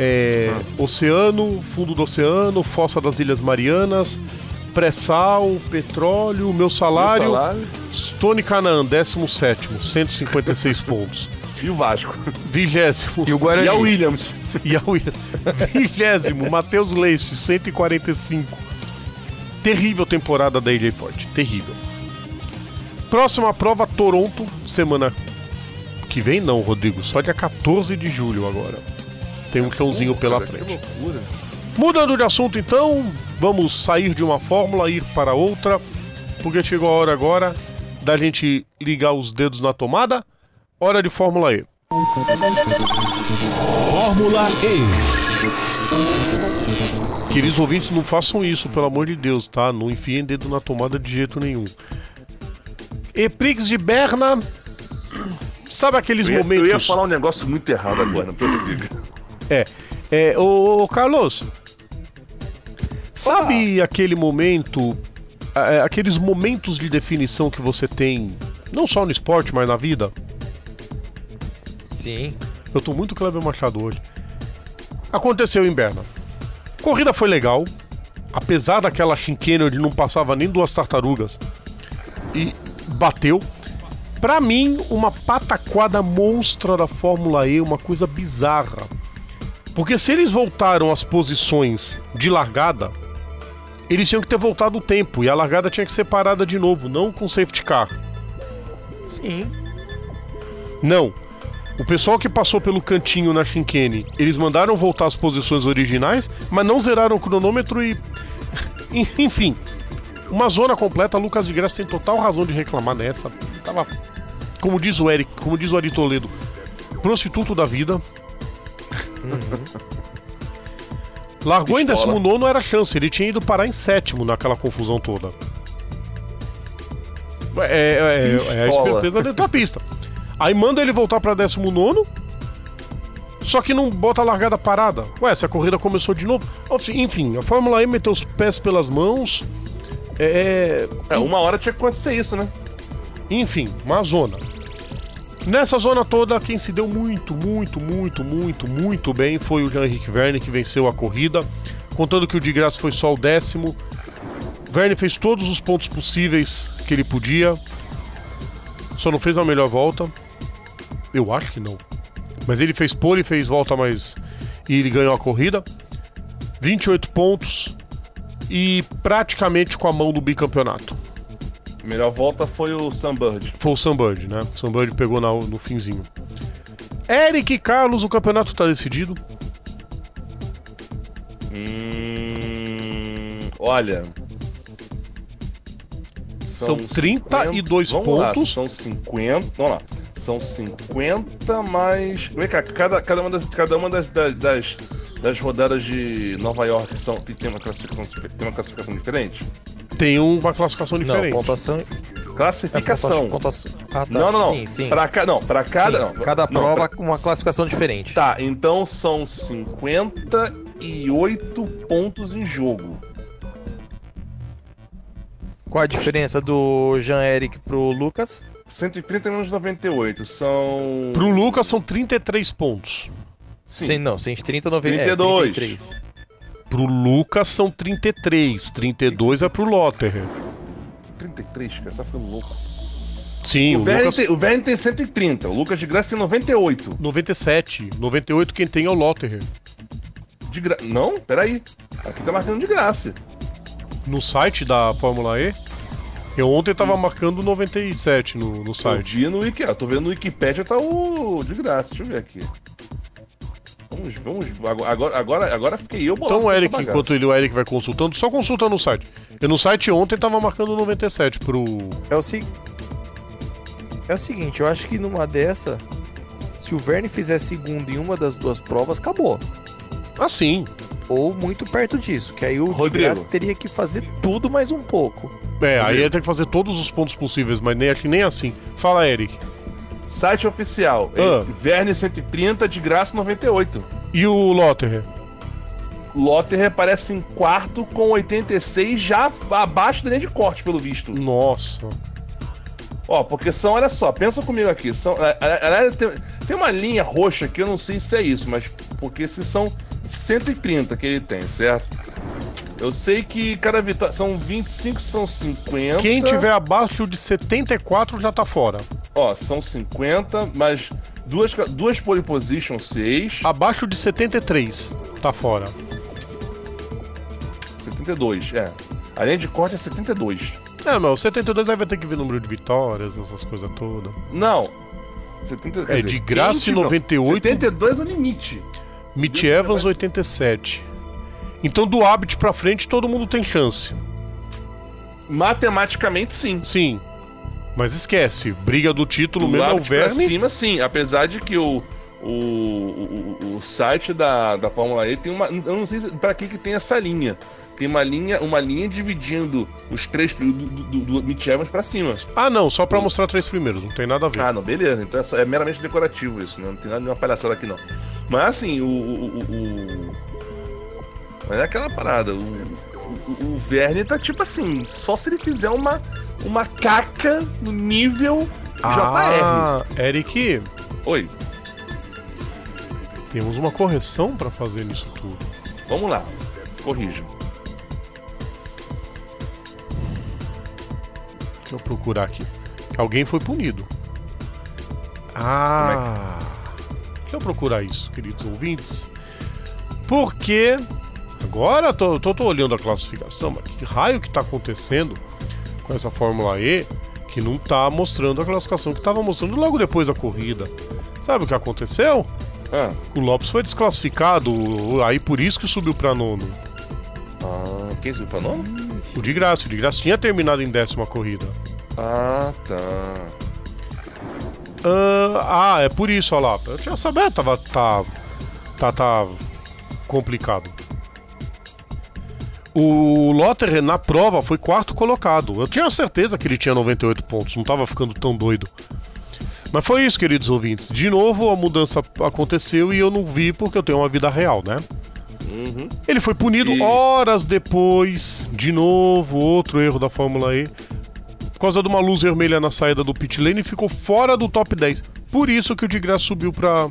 é, oceano, fundo do oceano, fossa das Ilhas Marianas, pré-sal, petróleo, meu salário, Meu salário Stone Canaan, 17, 156 pontos. e o Vasco. Vigésimo. E o Guarani. E a Williams. E a Williams. Vigésimo, Matheus Leite, 145. Terrível temporada da AJ Forte. Terrível. Próxima prova, Toronto, semana que vem, não, Rodrigo. Só dia 14 de julho agora. Tem um chãozinho pela Cara, Que frente. loucura. Mudando de assunto, então, vamos sair de uma fórmula, ir para outra, porque chegou a hora agora da gente ligar os dedos na tomada. Hora de Fórmula E. Fórmula E. Queridos ouvintes, não façam isso, pelo amor de Deus, tá? Não enfiem dedo na tomada de jeito nenhum. Eprix de Berna. Sabe aqueles Eu ia, momentos. eu ia falar um negócio muito errado agora, não prossiga. É. É, ô, ô, Carlos. Sabe aquele momento. é, aqueles momentos de definição que você tem, não só no esporte, mas na vida? Sim. Eu tô muito Kleber Machado hoje. Aconteceu em Berna. Corrida foi legal, apesar daquela chinquena onde não passava nem duas tartarugas. E bateu. Pra mim, uma pataquada monstra da Fórmula E, uma coisa bizarra. Porque se eles voltaram às posições de largada, eles tinham que ter voltado o tempo e a largada tinha que ser parada de novo, não com safety car. Sim. Não. O pessoal que passou pelo cantinho na Shinkane, eles mandaram voltar às posições originais, mas não zeraram o cronômetro e. Enfim. Uma zona completa, Lucas de Graça tem total razão de reclamar nessa. Tava. Como diz o Eric, como diz o Ari Toledo, prostituto da vida. Largou em Pistola. 19 era chance, ele tinha ido parar em sétimo naquela confusão toda. É, é, é, é a Pistola. esperteza dentro da pista. Aí manda ele voltar pra 19, só que não bota a largada parada. Ué, se a corrida começou de novo. Enfim, a Fórmula E meteu os pés pelas mãos. É, É, uma hora tinha que acontecer isso, né? enfim, uma zona. Nessa zona toda, quem se deu muito, muito, muito, muito, muito bem foi o Jean-Henrique Verne, que venceu a corrida. Contando que o de graça foi só o décimo. Verne fez todos os pontos possíveis que ele podia. Só não fez a melhor volta. Eu acho que não. Mas ele fez pole, fez volta mais. E ele ganhou a corrida. 28 pontos. E praticamente com a mão do bicampeonato. A melhor volta foi o Sunbird. Foi o Sunbird, né? O Sunbird pegou na- no finzinho. Eric e Carlos, o campeonato tá decidido. Hum, olha. São 32 vamos lá, pontos. são 50. Vamos lá. São 50 mais. Vem cá, cada, cada uma das, cada uma das, das, das, das rodadas de Nova York são, tem, uma classificação, tem uma classificação diferente? Tem uma classificação diferente. Não, pontuação. É Classificação. pontuação. Ah, tá. Não, não, não. Sim, sim. Pra ca... Não, pra cada. Sim, não, cada não, prova pra- uma classificação diferente. Tá, então são 58 pontos em jogo. Qual a diferença do Jean-Eric pro Lucas? 130 menos 98 são. Pro Lucas são 33 pontos. Sim. Sim, não, 130, 90, 32. É, 33. Pro Lucas são 33. 32 é pro Lotterer. 33, cara, você tá ficando louco. Sim, o, o, Lucas. tem, o Verne tem 130, o Lucas de Graça tem 98. 97. 98 quem tem é o Lotterer. De gra... Não, peraí. Aqui tá marcando de graça. No site da Fórmula E, eu ontem tava marcando 97 no, no Eu site. vi no Wiki, ó, tô vendo no Wikipedia tá o de graça. Deixa eu ver aqui. Vamos, vamos. Agora, agora, agora fiquei eu bolado Então, o Eric, enquanto ele, o Eric vai consultando, só consulta no site. Eu no site ontem tava marcando 97 pro. É o, se... é o seguinte, eu acho que numa dessa, se o Verne fizer segundo em uma das duas provas, acabou. Assim. Ou muito perto disso, que aí o Rodrigo. teria que fazer tudo mais um pouco. É, aí ia ter que fazer todos os pontos possíveis, mas nem, acho que nem assim. Fala, Eric. Site oficial. Ah. Verne 130, de graça 98. E o Lotterer? Lotter aparece em quarto com 86, já abaixo da linha de corte, pelo visto. Nossa. Ó, porque são, olha só, pensa comigo aqui. São, a- a- a- tem, tem uma linha roxa que eu não sei se é isso, mas porque se são 130 que ele tem, certo? Eu sei que cada vitória. São 25, são 50. Quem tiver abaixo de 74 já tá fora. Ó, são 50, mas duas, duas pole position, 6. Abaixo de 73 tá fora. 72, é. A linha de corte é 72. É, meu, 72 aí vai ter que ver número de vitórias, essas coisas todas. Não. 70, quer É, dizer, de graça quem em não- 98. 72 é o limite. Mitch Evans, vai- 87. Então do Habit pra frente todo mundo tem chance. Matematicamente, sim. Sim. Mas esquece, briga do título Do mesmo é o árbitro pra Verne. cima, sim. Apesar de que o, o, o, o site da, da Fórmula E tem uma. Eu não sei pra que, que tem essa linha. Tem uma linha, uma linha dividindo os três do, do, do, Mitch Evans pra cima. Ah, não, só pra mostrar três primeiros, não tem nada a ver. Ah, não, beleza. Então é, só- é meramente decorativo isso, né? Não tem nada de uma palhaçada aqui, não. Mas assim, o. o, o- o- Mas é aquela parada. O, o, Verne tá tipo assim, só se ele fizer uma, uma caca no nível JR. Ah, Eric, Oi, temos uma correção pra fazer nisso tudo. vamos lá. Corrija. Deixa eu procurar aqui. Alguém foi punido. Ah. Deixa eu procurar isso, queridos ouvintes. Porque. Agora tô, tô, tô olhando a classificação, mas que raio que tá acontecendo com essa Fórmula E que não tá mostrando a classificação que tava mostrando logo depois da corrida. Sabe o que aconteceu? Ah, O Lopes foi desclassificado, aí por isso que subiu pra nono. ah quem subiu pra nome? O de graça, o de graça tinha terminado em décima corrida. Ah, tá. Ah, ah, é por isso, olha lá. Eu tinha sabido, tava. Tá, tá, tá complicado. O Lotterer na prova foi quarto colocado. Eu tinha certeza que ele tinha 98 pontos, não tava ficando tão doido. Mas foi isso, queridos ouvintes. De novo a mudança aconteceu e eu não vi porque eu tenho uma vida real, né? Uhum. Ele foi punido E- horas depois. De novo, outro erro da Fórmula E. Por causa de uma luz vermelha na saída do pit lane e ficou fora do top 10. Por isso que o de graça subiu pra.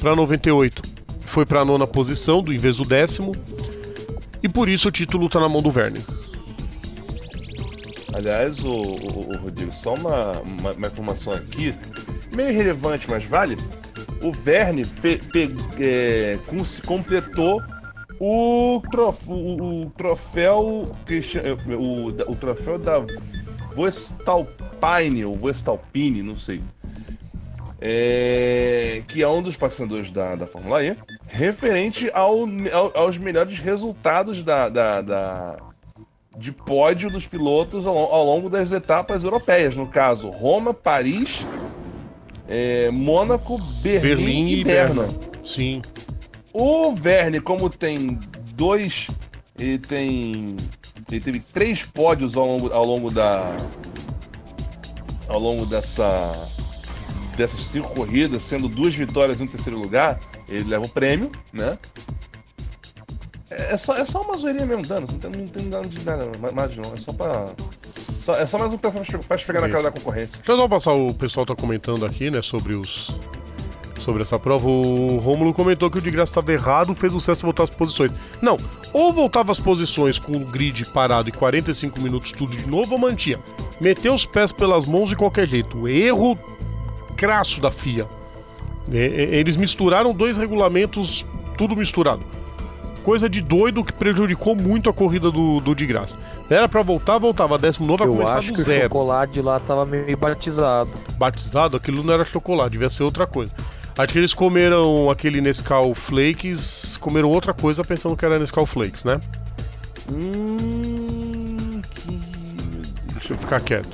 pra 98. Foi pra nona posição, do em vez do décimo. E por isso o título tá na mão do Verne. Aliás, o, o- o Rodrigo, só uma, uma, uma informação aqui, meio irrelevante, mas vale. O Verne fe- pe- é, completou o, trof- o- o troféu cha- o, o troféu da Vestalpine, ou Vestalpine, não sei. É, que é um dos patrocinadores da, da Fórmula E, referente ao, ao- aos melhores resultados da, da- da- de pódio dos pilotos ao, ao longo das etapas europeias, no caso Roma, Paris, é, Mônaco, Berlim, Berlim e e Berna. Berna. Sim. O Verne, como tem dois, ele tem, ele teve três pódios ao longo, ao longo da, ao longo dessa, dessas cinco corridas, sendo duas vitórias e um terceiro lugar, ele leva o prêmio, né? É só, é só uma zoeirinha mesmo, dano, não tem, não tem nada de nada mais não, é só pra... só- é só mais um pra, pra esfregar na cara da concorrência. Deixa eu só passar, o pessoal tá comentando aqui, né, sobre os. Sobre essa prova, o Rômulo comentou que o de graça estava errado, fez o César voltar às posições. Não, ou voltava às posições com o grid parado e 45 minutos tudo de novo, ou mantinha. Meteu os pés pelas mãos de qualquer jeito. Erro crasso da FIA. E- e- Eles misturaram dois regulamentos, tudo misturado. Coisa de doido que prejudicou muito a corrida do, do de graça. Era pra voltar, voltava. Décimo novo vai começar acho do que o zero chocolate lá tava meio batizado. batizado, aquilo não era chocolate, devia ser outra coisa. Acho que eles comeram aquele Nescau Flakes, comeram outra coisa pensando que era Nescau Flakes, né? Hum, que... Deixa eu ficar quieto.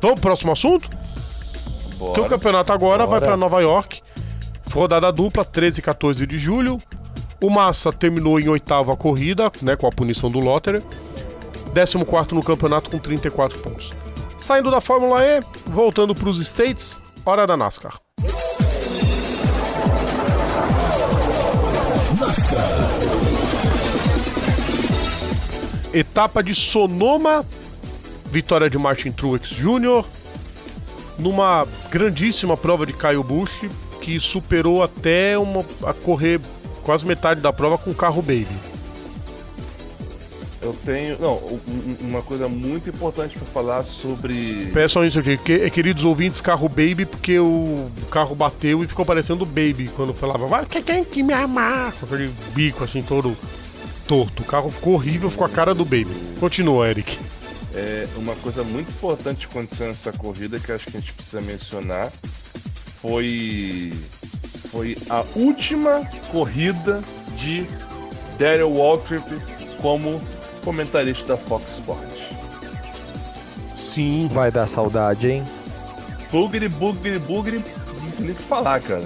Vamos pro próximo assunto? Bora. Então o campeonato agora vai Bora. pra Nova York. Rodada dupla, 13 e 14 de julho. O Massa terminou em oitava corrida, né, com a punição do Lotterer. 14 no campeonato com 34 pontos. Saindo da Fórmula E, voltando para os States, hora da NASCAR. Etapa de Sonoma, vitória de Martin Truex Jr. numa grandíssima prova de Kyle Busch que superou até uma, a correr quase metade da prova com carro baby. Eu tenho. Não, um- um- uma coisa muito importante pra falar sobre. Só isso aqui, que- queridos ouvintes, carro baby, porque o carro bateu e ficou parecendo baby quando falava, vai, que tem que me amar, com aquele bico assim todo torto. O carro ficou horrível, ficou a cara do baby. Continua, Eric. É, uma coisa muito importante que aconteceu nessa corrida que acho que a gente precisa mencionar foi foi a última corrida de Daryl Waltrip como comentarista da Fox Sports. Sim. Vai dar saudade, hein? Bugre, bugre, bugre, não tem nem o que falar, cara.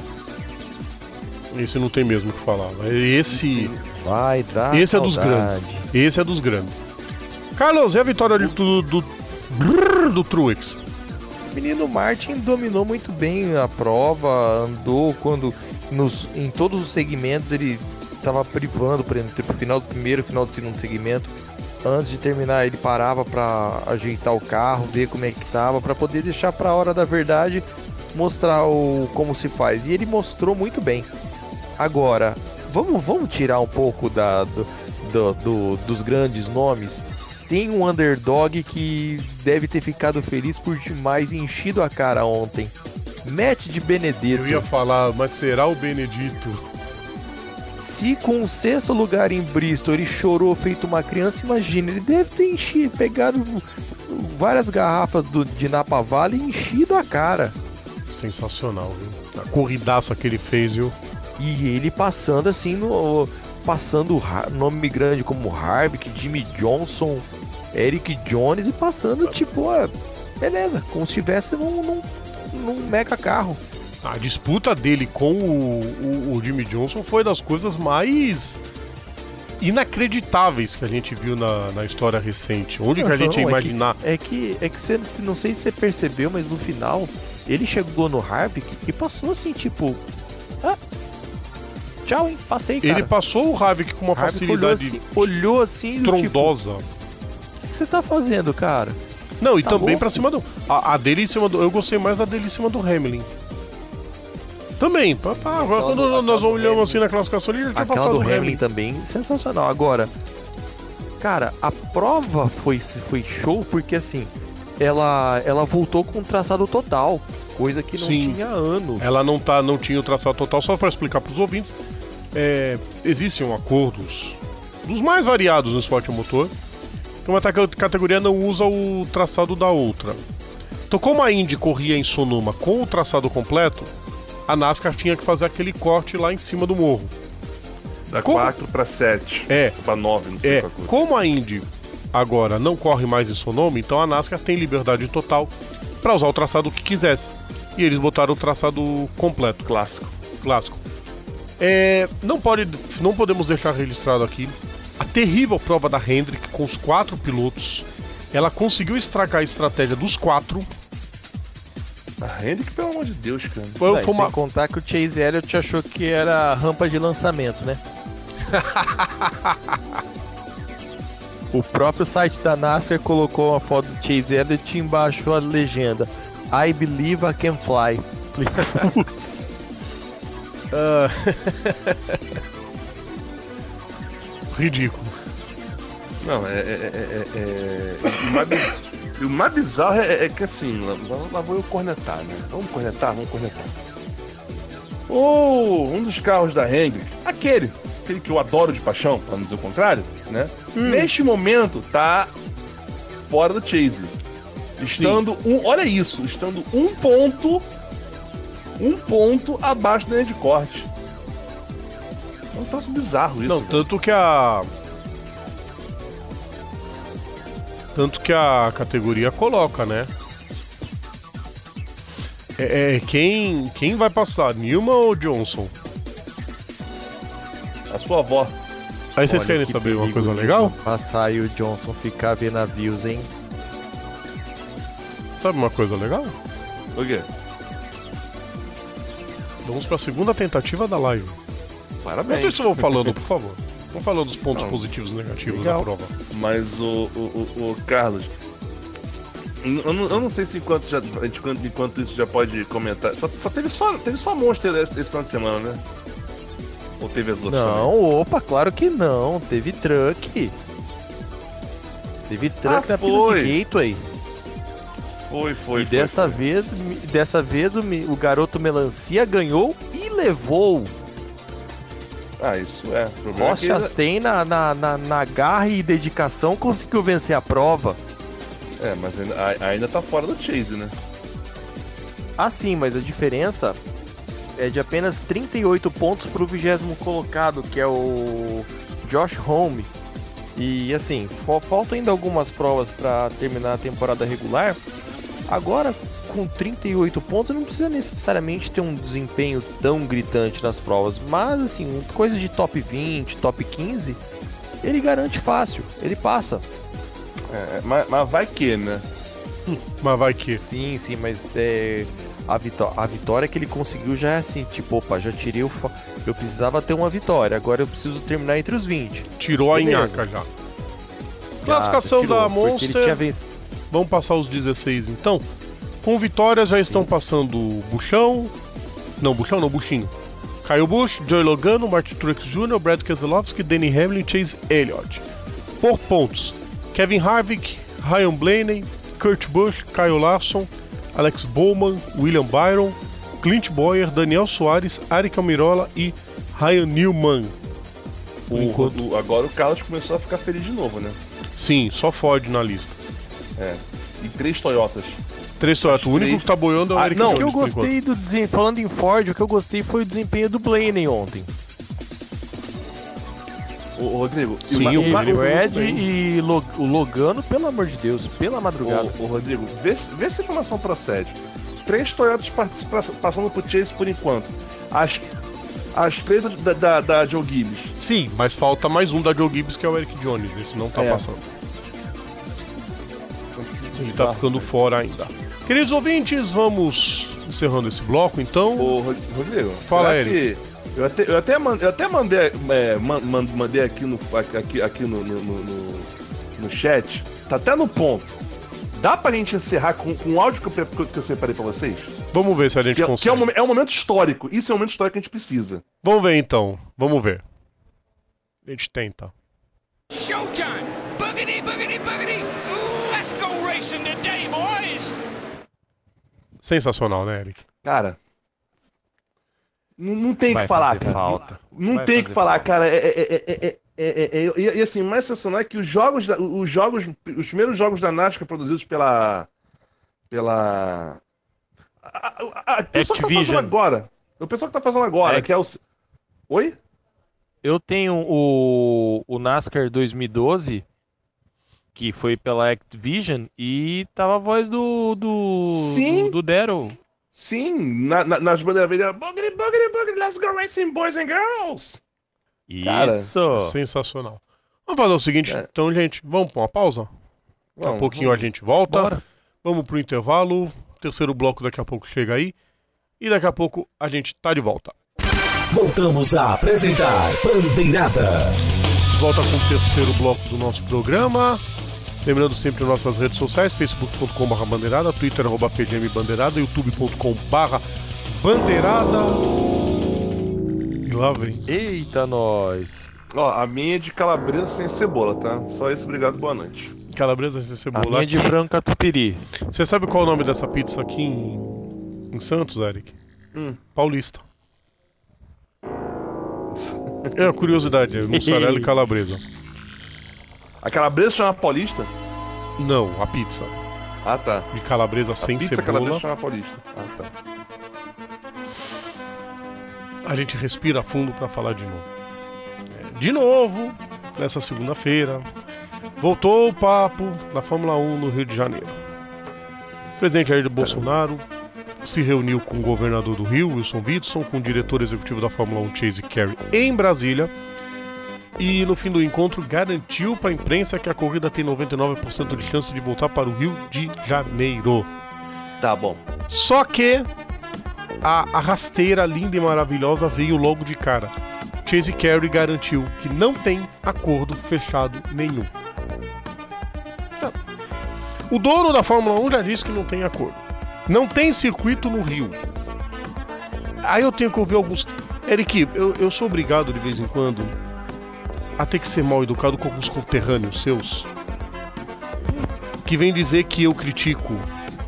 Esse não tem mesmo o que falar. Esse, Vai dar esse é dos saudade. grandes. Esse é dos grandes. Carlos, e a vitória do, do, brrr, do Truex? O menino Martin dominou muito bem a prova, andou quando nos, em todos os segmentos ele estava privando, por exemplo, final do primeiro, final do segundo segmento. Antes de terminar, ele parava para ajeitar o carro, ver como é que tava, para poder deixar para a hora da verdade mostrar o como se faz. E ele mostrou muito bem. Agora, vamos, vamos tirar um pouco da, do, do- do- dos grandes nomes. Tem um underdog que deve ter ficado feliz por demais e enchido a cara ontem. Matt de Benedetto. Eu ia falar, mas será o Benedito? Se com o sexto lugar em Bristol ele chorou feito uma criança, imagina, ele deve ter enchido, pegado várias garrafas do, de Napa Valley e enchido a cara. Sensacional, viu? A corridaça que ele fez, viu? E ele passando assim no. Passando nome grande como Harvick, Jimmy Johnson, Eric Jones e passando tipo, ó, beleza, como se estivesse num, num, num mega carro. A disputa dele com o, o- o Jimmy Johnson foi das coisas mais inacreditáveis que a gente viu na, na história recente. Onde que a gente ia Não, imaginar? É que, é que você, não sei se você percebeu, mas no final ele chegou no Harvick e passou assim, tipo. Ah, tchau, hein? Passei, cara. Ele passou o Havik com uma Harvick facilidade olhou assim, olhou assim tipo, trondosa. o que você tá fazendo, cara? Não, e Tá também louco? pra cima do. A, a dele em cima do. Eu gostei mais da dele em cima do Hamlin. Também, pá, pá, agora quando do- nós olhamos Hamlin. assim na classificação, ele já tinha Aquela passado do o Hamlin Hamlin. também, sensacional. Agora, cara, a prova foi, foi show porque assim, ela, ela voltou com um traçado total, coisa que não Sim. tinha anos. Ela não, tá, não tinha o traçado total, só para explicar para os ouvintes. é, existem acordos dos mais variados no esporte motor. Que Uma categoria não usa o traçado da outra. Então, como a Indy corria em Sonoma com o traçado completo, a NASCAR tinha que fazer aquele corte lá em cima do morro. Da Como? 4 pra 7. É. Pra 9, não sei É, coisa. como a Indy agora não corre mais em Sonoma, então a NASCAR tem liberdade total para usar o traçado que quisesse. E eles botaram o traçado completo Clássico. clássico. É, não, pode, não podemos deixar registrado aqui a terrível prova da Hendrick com os quatro pilotos. Ela conseguiu estragar a estratégia dos quatro. A Hendrick, pelo amor de Deus, cara. Foi, Não, foi Sem uma, contar que o Chase Elliott achou que era rampa de lançamento, né? o próprio site da NASCAR colocou uma foto do Chase Elliott e embaixo a legenda I believe I can fly. ridículo. Não, é. é, é, é, é- o mais bizarro é, é que assim, lá, vou eu cornetar, né? Vamos cornetar? Vamos cornetar. O, um dos carros da Hendrick, aquele, aquele que eu adoro de paixão, pra não dizer o contrário, né? Neste momento tá fora do Chase. Estando um. Olha isso, estando um ponto. Um ponto abaixo da linha de corte. Um troço bizarro isso. Não, cara. tanto que a. Tanto que a categoria coloca, né? É, é, quem, quem vai passar, Newman ou Johnson? A sua avó. Aí vocês Olha querem que saber uma coisa legal? Passar e o Johnson ficar vendo navios, hein? Sabe uma coisa legal? O quê? Vamos para a segunda tentativa da live. Parabéns. Enquanto isso, vão falando, por favor. Vamos falando dos pontos Não. positivos e negativos Legal. da prova. Mas o, o, o, o Carlos, eu não, eu não sei se enquanto, já, enquanto, enquanto isso já pode comentar. Só, só teve só teve só Monster esse, esse final de semana, né? Ou teve as outras Não, opa, claro que não. Teve truck. Teve truck Ah, na pista foi. de gateway. também? Foi, foi, e foi, desta foi. vez, dessa vez o, o garoto melancia ganhou e levou. Ah, isso é. Problema é Ross que- Chastain na, na, na, na garra e dedicação conseguiu vencer a prova. É, mas ainda, ainda tá fora do Chase, né? Ah, sim, mas a diferença é de apenas 38 pontos para o vigésimo colocado, que é o Josh Home. E assim, fa- faltam ainda algumas provas para terminar a temporada regular. Agora, com 38 pontos, não precisa necessariamente ter um desempenho tão gritante nas provas, mas assim, coisa de top 20, top 15, ele garante fácil, ele passa. É, mas, mas vai que, né? Mas vai que. Sim, sim, mas é, a, vitó a vitória que ele conseguiu já é assim, tipo, opa, já tirei o. fa- Eu precisava ter uma vitória, agora eu preciso terminar entre os 20. Tirou a Beleza. nhaca já. Classificação Já tirou, da Monster. Vamos passar os 16 então. Com vitórias já estão passando Buchão. Não, Buchão não, Buchinho. Caio Bush, Joey Logano, Martin Truex Jr., Brad Keselowski, Danny Hamlin, Chase Elliott. Por pontos: Kevin Harvick, Ryan Blaney, Kurt Busch, Kyle Larson, Alex Bowman, William Byron, Clint Boyer, Daniel Soares, Aric Almirola e Ryan Newman. Por enquanto, o- agora o Carlos começou a ficar feliz de novo, né? sim, só Ford na lista. É. E três Toyotas. Três Toyota, o único que tá boiando é o Ah, Eric não, O que eu gostei do desempenho, falando em Ford, o que eu gostei foi o desempenho do Blaney ontem. Ô, Rodrigo, Sim, o E Brad muito bem. e Lo- o Logano, pelo amor de Deus, pela madrugada. Ô, ô, Rodrigo, vê, se- vê se a informação procede. Três Toyotas pa- pa- passando por Chase por enquanto. As, as três da, da, da Joe Gibbs. Sim, mas falta mais um da Joe Gibbs que é o Eric Jones. Esse não tá É. passando. Ele tá ficando fora ainda. Queridos ouvintes, vamos encerrando esse bloco então. Ô, Ro- Rodrigo, Fala, que- Eu até, eu até, man- eu até mandei, é, man- man- mandei aqui, no, aqui, aqui no, no, no, no- no chat. Tá até no ponto. Dá pra gente encerrar com, com o áudio que eu, que eu separei pra vocês? Vamos ver se a gente Que, é- que consegue. é, um, é um momento histórico. Isso é um momento histórico que a gente precisa. Vamos ver então. Vamos ver. A gente tenta. Showtime! Boogity, boogity, boogity! Let's go racing today, boys! Sensacional, né, Eric? Cara. Não, não tem o que falar, cara. falta. Não Vai tem o que falar, falta. cara. É, é, é, é, é, é, é, e, e, assim, mais sensacional é que os jogos, da- os jogos, os primeiros jogos da NASCAR produzidos pela, pela, a, a, a, o pessoal que tá fazendo agora, o pessoal que tá fazendo agora, É. que é o, oi? Eu tenho o, o NASCAR 2012, que foi pela Activision, e tava a voz do. do. Sim. do, do Daryl. Sim, na, na, nas bandeiras vermelhas, boogity, boogity, boogity, let's go racing, boys and girls. Cara, Isso! Sensacional. Vamos fazer o seguinte, É. então, gente, vamos pra uma pausa? Daqui a Vamos, pouquinho a gente volta. Bora. Vamos pro intervalo. O terceiro bloco daqui a pouco chega aí. E daqui a pouco a gente tá de volta. Voltamos a apresentar Bandeirada. Volta com o terceiro bloco do nosso programa. Lembrando sempre nossas redes sociais, facebook.com.br bandeirada, twitter arroba pgm bandeirada, youtube.com.br bandeirada. E lá vem. Eita, nós! Ó, a minha é de calabresa sem cebola, tá? Só isso, obrigado, boa noite. Calabresa sem A cebola. minha de aqui. frango catupiry. Você sabe qual é o nome dessa pizza aqui em, em Santos, Eric? Hum. Paulista. É a curiosidade, é mussarela e calabresa. A calabresa chama paulista? Não, a pizza. Ah, tá. De calabresa sem Pizza cebola. calabresa chama paulista. Ah, tá. a gente respira fundo para falar de novo. De novo, nessa segunda-feira, voltou o papo da Fórmula 1 no Rio de Janeiro. O presidente Jair Bolsonaro se reuniu com o governador do Rio, Wilson Witson, com o diretor executivo da Fórmula 1, Chase Carey, em Brasília. E no fim do encontro garantiu para a imprensa que a corrida tem 99% de chance de voltar para o Rio de Janeiro. Tá bom. Só que a, a rasteira linda e maravilhosa veio logo de cara. Chase Carey garantiu que não tem acordo fechado nenhum. O dono da Fórmula 1 já disse que não tem acordo. Não tem circuito no Rio. Aí eu tenho que ouvir alguns. Eric, eu, eu sou obrigado de vez em quando a ter que ser mal educado com alguns conterrâneos seus que vem dizer que eu critico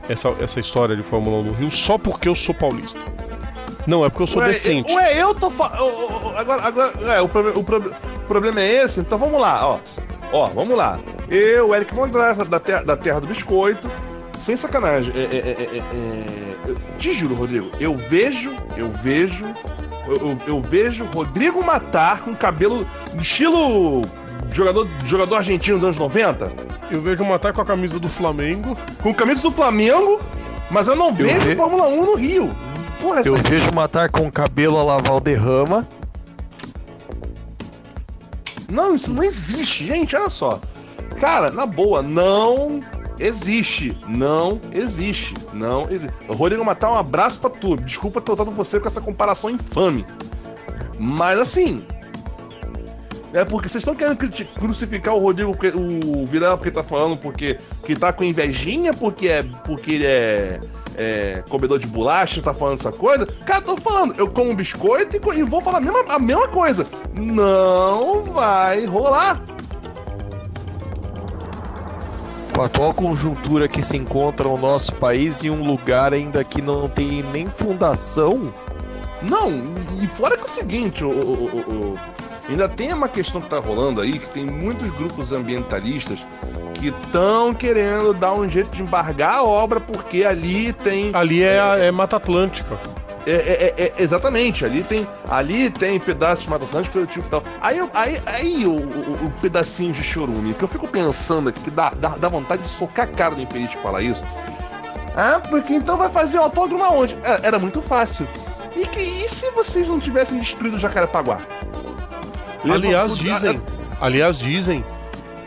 essa, essa história de Fórmula 1 no Rio só porque eu sou paulista. Não, é porque eu sou Ué, decente. eu- Ué, eu tô falando. Agora, agora é, o, proble- o proble- o problema é esse, então vamos lá, ó. Ó, vamos lá. Eu, Eric Mondraça, da, terra, da Terra do Biscoito, sem sacanagem. É, é, é, é, é, eu te juro, Rodrigo, eu vejo, eu vejo. Eu, eu- eu vejo Rodrigo Matar com cabelo estilo jogador, jogador argentino dos anos 90, Eu vejo matar com a camisa do Flamengo. com camisa do Flamengo, mas eu não vejo ve- Fórmula 1 no Rio. Porra, Eu essa- vejo matar com cabelo a lavar o derrama. Não, isso não existe, gente, olha só. Cara, na boa, não existe. Não existe. Não existe. Rodrigo Matar, um abraço pra tu. Desculpa ter usado você com essa comparação infame. Mas assim. É porque vocês estão querendo crucificar o Rodrigo, o Vilela porque tá falando porque que tá com invejinha, porque é porque ele é, é comedor de bolacha, tá falando essa coisa. Cara, tô falando, eu como biscoito e, e vou falar a mesma, a mesma coisa. Não vai rolar. Com a atual conjuntura que se encontra o nosso país em um lugar ainda que não tem nem fundação, Não, e fora que é o seguinte, o, o- o- o- ainda tem uma questão que tá rolando aí, que tem muitos grupos ambientalistas que estão querendo dar um jeito de embargar a obra, porque ali tem. Ali é, a- é Mata Atlântica. É, é- é- é- exatamente, ali tem, ali tem pedaços de Mata Atlântica pelo tipo e tal. Aí, aí, aí o, o- o pedacinho de chorume, que eu fico pensando aqui, que dá, dá, dá vontade de socar a cara do infeliz de falar isso. Ah, porque então vai fazer o autódromo aonde? É, Era muito fácil. E, que, e se vocês não tivessem destruído o Jacarepaguá? Aliás, dizem, aliás, dizem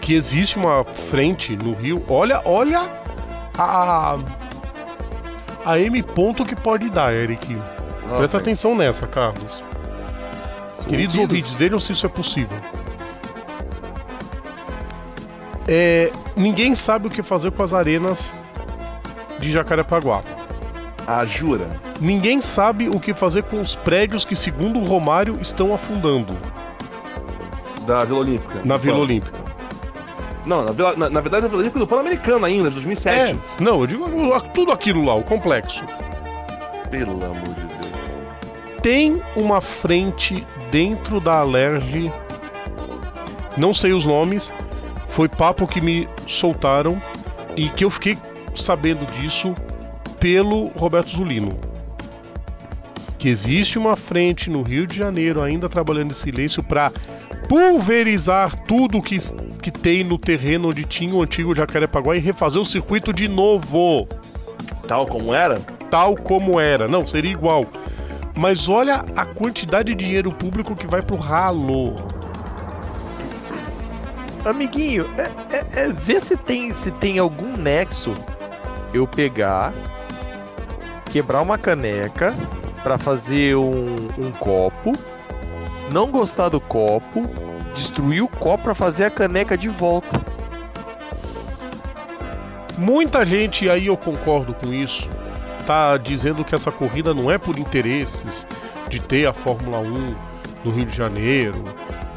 que existe uma frente no Rio. Olha, olha a a M ponto que pode dar, Eric. Presta atenção nessa, Carlos. Queridos ouvintes, vejam se isso é possível. É, ninguém sabe o que fazer com as arenas de Jacarepaguá. Ah, jura? Ninguém sabe o que fazer com os prédios que, segundo o Romário, estão afundando Da Vila Olímpica. na Vila. Olímpica. Não, na, na, na verdade, na Vila Olímpica do Pan-Americano ainda, de 2007. É, não, eu digo tudo aquilo lá, o complexo. Pelo amor de Deus. Tem uma frente dentro da Alerj, não sei os nomes, foi papo que me soltaram e que eu fiquei sabendo disso pelo Roberto Zulino. Que existe uma frente no Rio de Janeiro ainda trabalhando em silêncio para pulverizar tudo que, que tem no terreno onde tinha o antigo Jacarepaguá e refazer o circuito de novo Tal como era? tal como era. Não, seria igual. Mas olha a quantidade de dinheiro público que vai pro ralo. amiguinho, é, é, é ver se tem, se tem algum nexo eu pegar, quebrar uma caneca pra fazer um, um copo, não gostar do copo, destruir o copo pra fazer a caneca de volta. Muita gente, e aí eu concordo com isso, tá dizendo que essa corrida não é por interesses de ter a Fórmula 1 no Rio de Janeiro,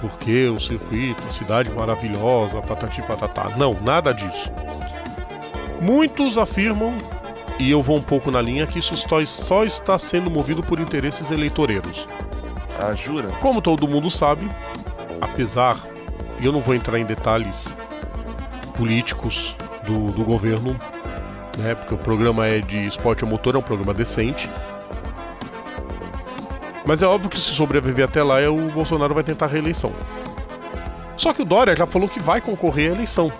porque o circuito, a cidade maravilhosa, patati patatá. Não, nada disso. Muitos afirmam, e eu vou um pouco na linha, que isso só- só está sendo movido por interesses eleitoreiros. Ah, jura? Como todo mundo sabe, apesar, e eu não vou entrar em detalhes políticos do, do governo, né, porque o programa é de esporte a motor, é um programa decente. Mas é óbvio que se sobreviver até lá, é o Bolsonaro vai tentar a reeleição. Só que o Dória já falou que vai concorrer à eleição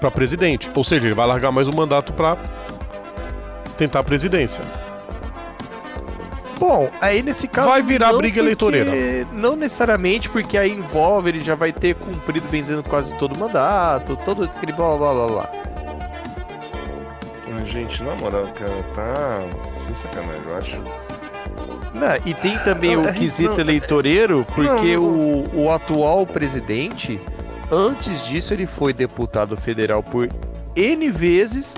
para presidente, ou seja, ele vai largar mais um mandato para tentar a presidência. Bom, aí nesse caso. Vai virar briga porque- eleitoreira. Não necessariamente, porque aí envolve, ele já vai ter cumprido, bem dizendo, quase todo o mandato, todo aquele blá blá blá blá. Gente, na moral, cara, tá. Sem sacanagem, eu acho. Não, e tem também Não, o é- quesito não, eleitoreiro, porque não, o, o atual presidente, antes disso, ele foi deputado federal por N vezes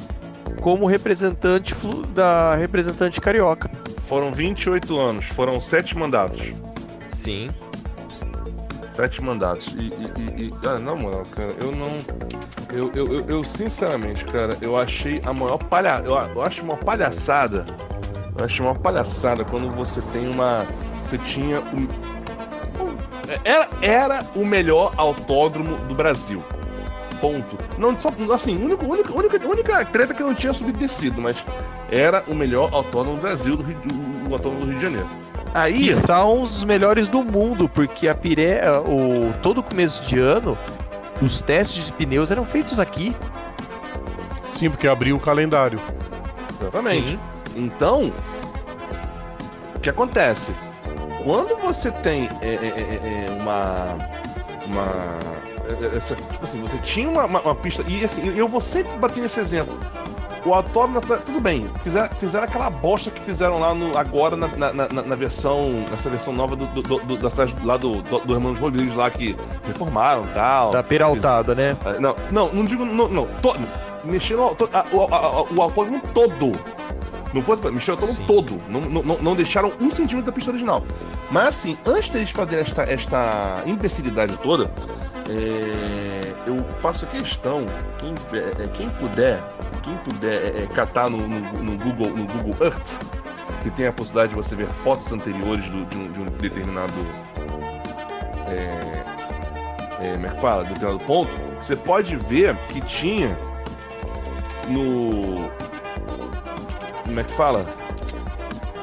como representante da representante carioca. Foram 28 anos, foram sete mandatos. Sim. Sete mandatos. E, e, e, ah, não, mano, cara, eu não. Eu, eu, eu, eu, sinceramente, cara, eu achei a maior palha. Eu, eu acho uma palhaçada. Eu acho uma palhaçada quando você tem uma. Você tinha um. Era, era o melhor autódromo do Brasil. Ponto. Não, só, assim, única, única, única, única treta que não tinha subido e descido, mas era o melhor autódromo do Brasil, do Rio, o, o autódromo do Rio de Janeiro. Aí que são os melhores do mundo, porque a Piré, o todo começo de ano, os testes de pneus eram feitos aqui. Sim, porque abriu o calendário. Exatamente. Sim. Então, o que acontece? Quando você tem é, é, é, é uma. Uma. É, essa, tipo assim, você tinha uma, uma, uma, pista. E assim, eu vou sempre bater nesse exemplo. O autódromo, tudo bem, fizeram, fizeram aquela bosta que fizeram lá no, agora na, na, na, na versão, nessa versão nova do, do, do, da lá do, do, do Hermanos Rodrigues lá que reformaram e tal. Da peraltada, fiz, né? Não, não, não digo, não, não, to, mexeram o, o, o autódromo todo. Não fosse pra mexer o autódromo todo. Não, não, não deixaram um centímetro da pista original. Mas assim, antes deles fazerem esta, esta imbecilidade toda, é, eu faço questão, quem, é, é, quem puder, quem puder é, é, catar no, no, no, Google, no Google Earth, que tem a possibilidade de você ver fotos anteriores do, de, um, de, um, determinado. É, é, como é que fala? Determinado ponto, você pode ver que tinha no. Como é que fala?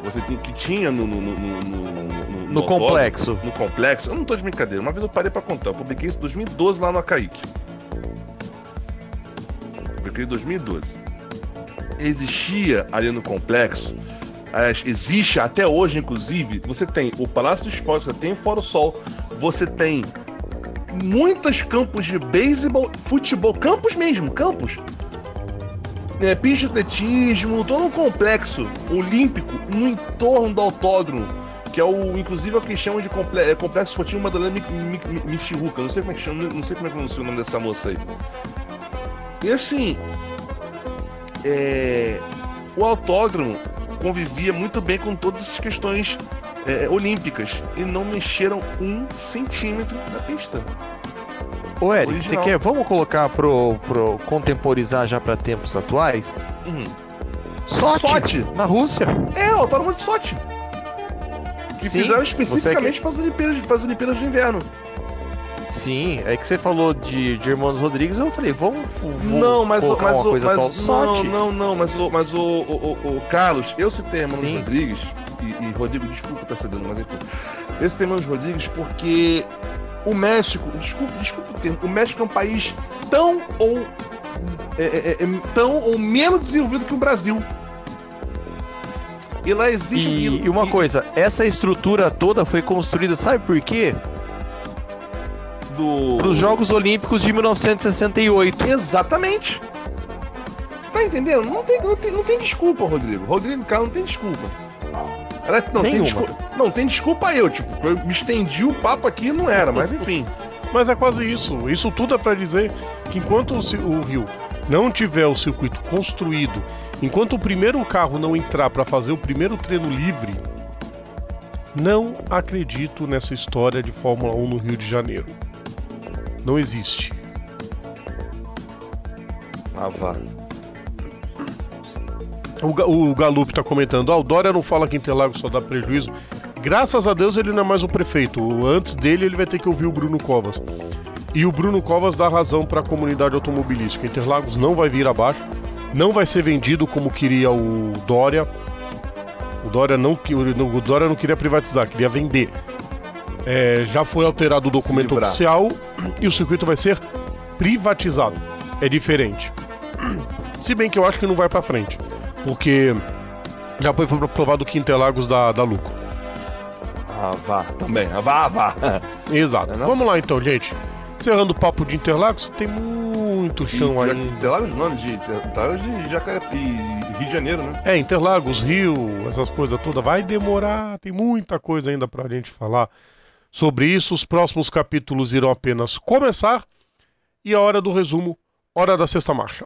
Você que tinha no, no, no, no, no complexo. No complexo. Eu não tô de brincadeira. Uma vez eu parei pra contar. Eu publiquei isso em 2012 lá no Acaíque. Publiquei em 2012. Existia ali no complexo. Existe até hoje, inclusive. Você tem o Palácio do Esporte, você tem o Foro Sol, você tem muitos campos de beisebol, futebol, campos mesmo, campos é, pista de atletismo, todo um complexo olímpico no entorno do autódromo, que é o, inclusive, é o que chamam de comple é, complexo esportivo Madalena Michiruca. Não sei como é que chama, não sei como é que pronuncia o nome dessa moça aí. E assim, é, o autódromo convivia muito bem com todas essas questões é, olímpicas e não mexeram um centímetro na pista. Ô, Eric, você quer. Vamos colocar pro, pro contemporizar já para tempos atuais? Uhum. Sochi, Sochi, na Rússia. É, o autódromo de Sochi. Que Sim, fizeram especificamente para as Olimpíadas, para as Olimpíadas de Inverno. Sim, é que você falou de, de Irmãos Rodrigues, eu falei, vamos, vamos não, mas, mas, uma coisa mas, Não, não, não, mas, o, mas o, o, o, o Carlos, eu citei Irmãos Sim. Rodrigues, e, e, Rodrigo, desculpa estar cedendo, mas enfim. Eu citei Irmãos Rodrigues porque o México, desculpa, desculpa o termo, o México é um país tão ou é, é, é, tão ou menos desenvolvido que o Brasil. E lá existe. E, e uma e... coisa, essa estrutura toda foi construída, sabe por quê? Do... Para os Jogos Olímpicos de 1968. Exatamente. Tá entendendo? Não tem, não tem, não tem desculpa, Rodrigo. Rodrigo Carlos não tem desculpa. Não, tem desculpa, não, tem desculpa eu, tipo, eu me estendi o papo aqui não era, mas enfim. Mas é quase isso. Isso tudo é para dizer que enquanto o Rio não tiver o circuito construído, enquanto o primeiro carro não entrar para fazer o primeiro treino livre, não acredito nessa história de Fórmula 1 no Rio de Janeiro. Não existe. Ah, vá. O, o Galup tá comentando, ah, o Dória não fala que Interlagos só dá prejuízo. Graças a Deus ele não é mais o prefeito. Antes dele ele vai ter que ouvir o Bruno Covas. E o Bruno Covas dá razão para a comunidade automobilística. Interlagos não vai vir abaixo, não vai ser vendido como queria o Dória. O Dória não, o Dória não queria privatizar, queria vender. É, já foi alterado o documento oficial e o circuito vai ser privatizado. É diferente. Se bem que eu acho que não vai para frente porque já foi provado que Interlagos dá, dá lucro. Ah, vá, também. Ah, vá, vá. Exato. É Vamos lá então, gente. Encerrando o papo de Interlagos, tem muito chão aí. Interlagos não, de Interlagos de Jacarepi, Rio de Janeiro, né? É, Interlagos, Rio, essas coisas todas. Vai demorar, tem muita coisa ainda pra gente falar sobre isso. Os próximos capítulos irão apenas começar. E a hora do resumo, hora da sexta marcha.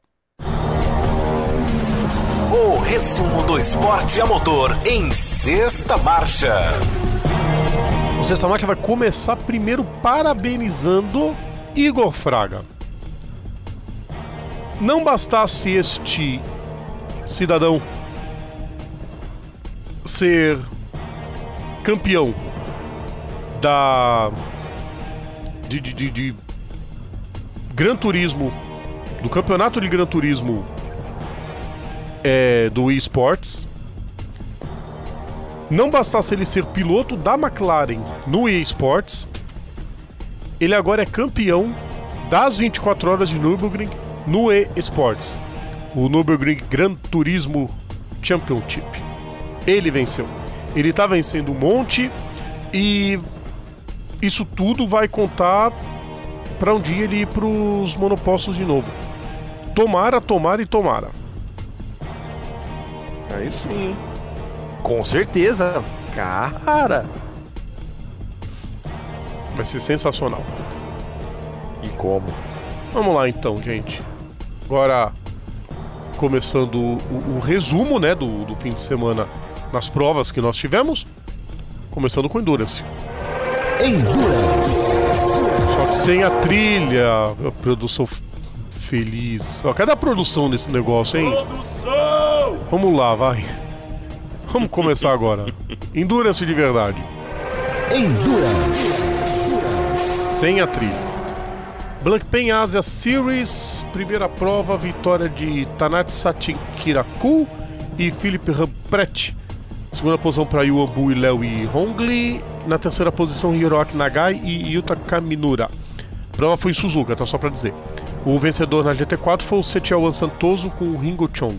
O resumo do esporte a motor em sexta marcha. O Sexta Marcha vai começar primeiro parabenizando Igor Fraga. Não bastasse este cidadão ser campeão da de, de, de, de Gran Turismo do campeonato de Gran Turismo é, do eSports não bastasse ele ser piloto da McLaren no eSports, ele agora é campeão das 24 horas de Nürburgring no eSports, o Nürburgring Gran Turismo Championship. Ele venceu. Ele tá vencendo um monte e isso tudo vai contar para um dia ele ir pros monopostos de novo. Tomara, tomara e tomara. Aí sim. Com certeza. Cara. Vai ser sensacional. E como? Vamos lá então, gente. Agora, começando o, o resumo né, do, do fim de semana nas provas que nós tivemos. Começando com Endurance. Endurance. Só que sem a trilha, a produção feliz. Ó, cadê a produção desse negócio, hein? Produção! Vamos lá, vai. Vamos começar agora. Endurance de verdade. Endurance. Sem a trilha. Blancpain Asia Series, primeira prova, vitória de Tanat Satin Kiraku e Philip Rampret. Segunda posição para Yuan e Léo e Hongli. Na terceira posição, Hiroaki Nagai e Yuta Kaminura. A prova foi em Suzuka, tá só para dizer. O vencedor na GT4 foi o Setiawan Santoso com o Ringo Chong.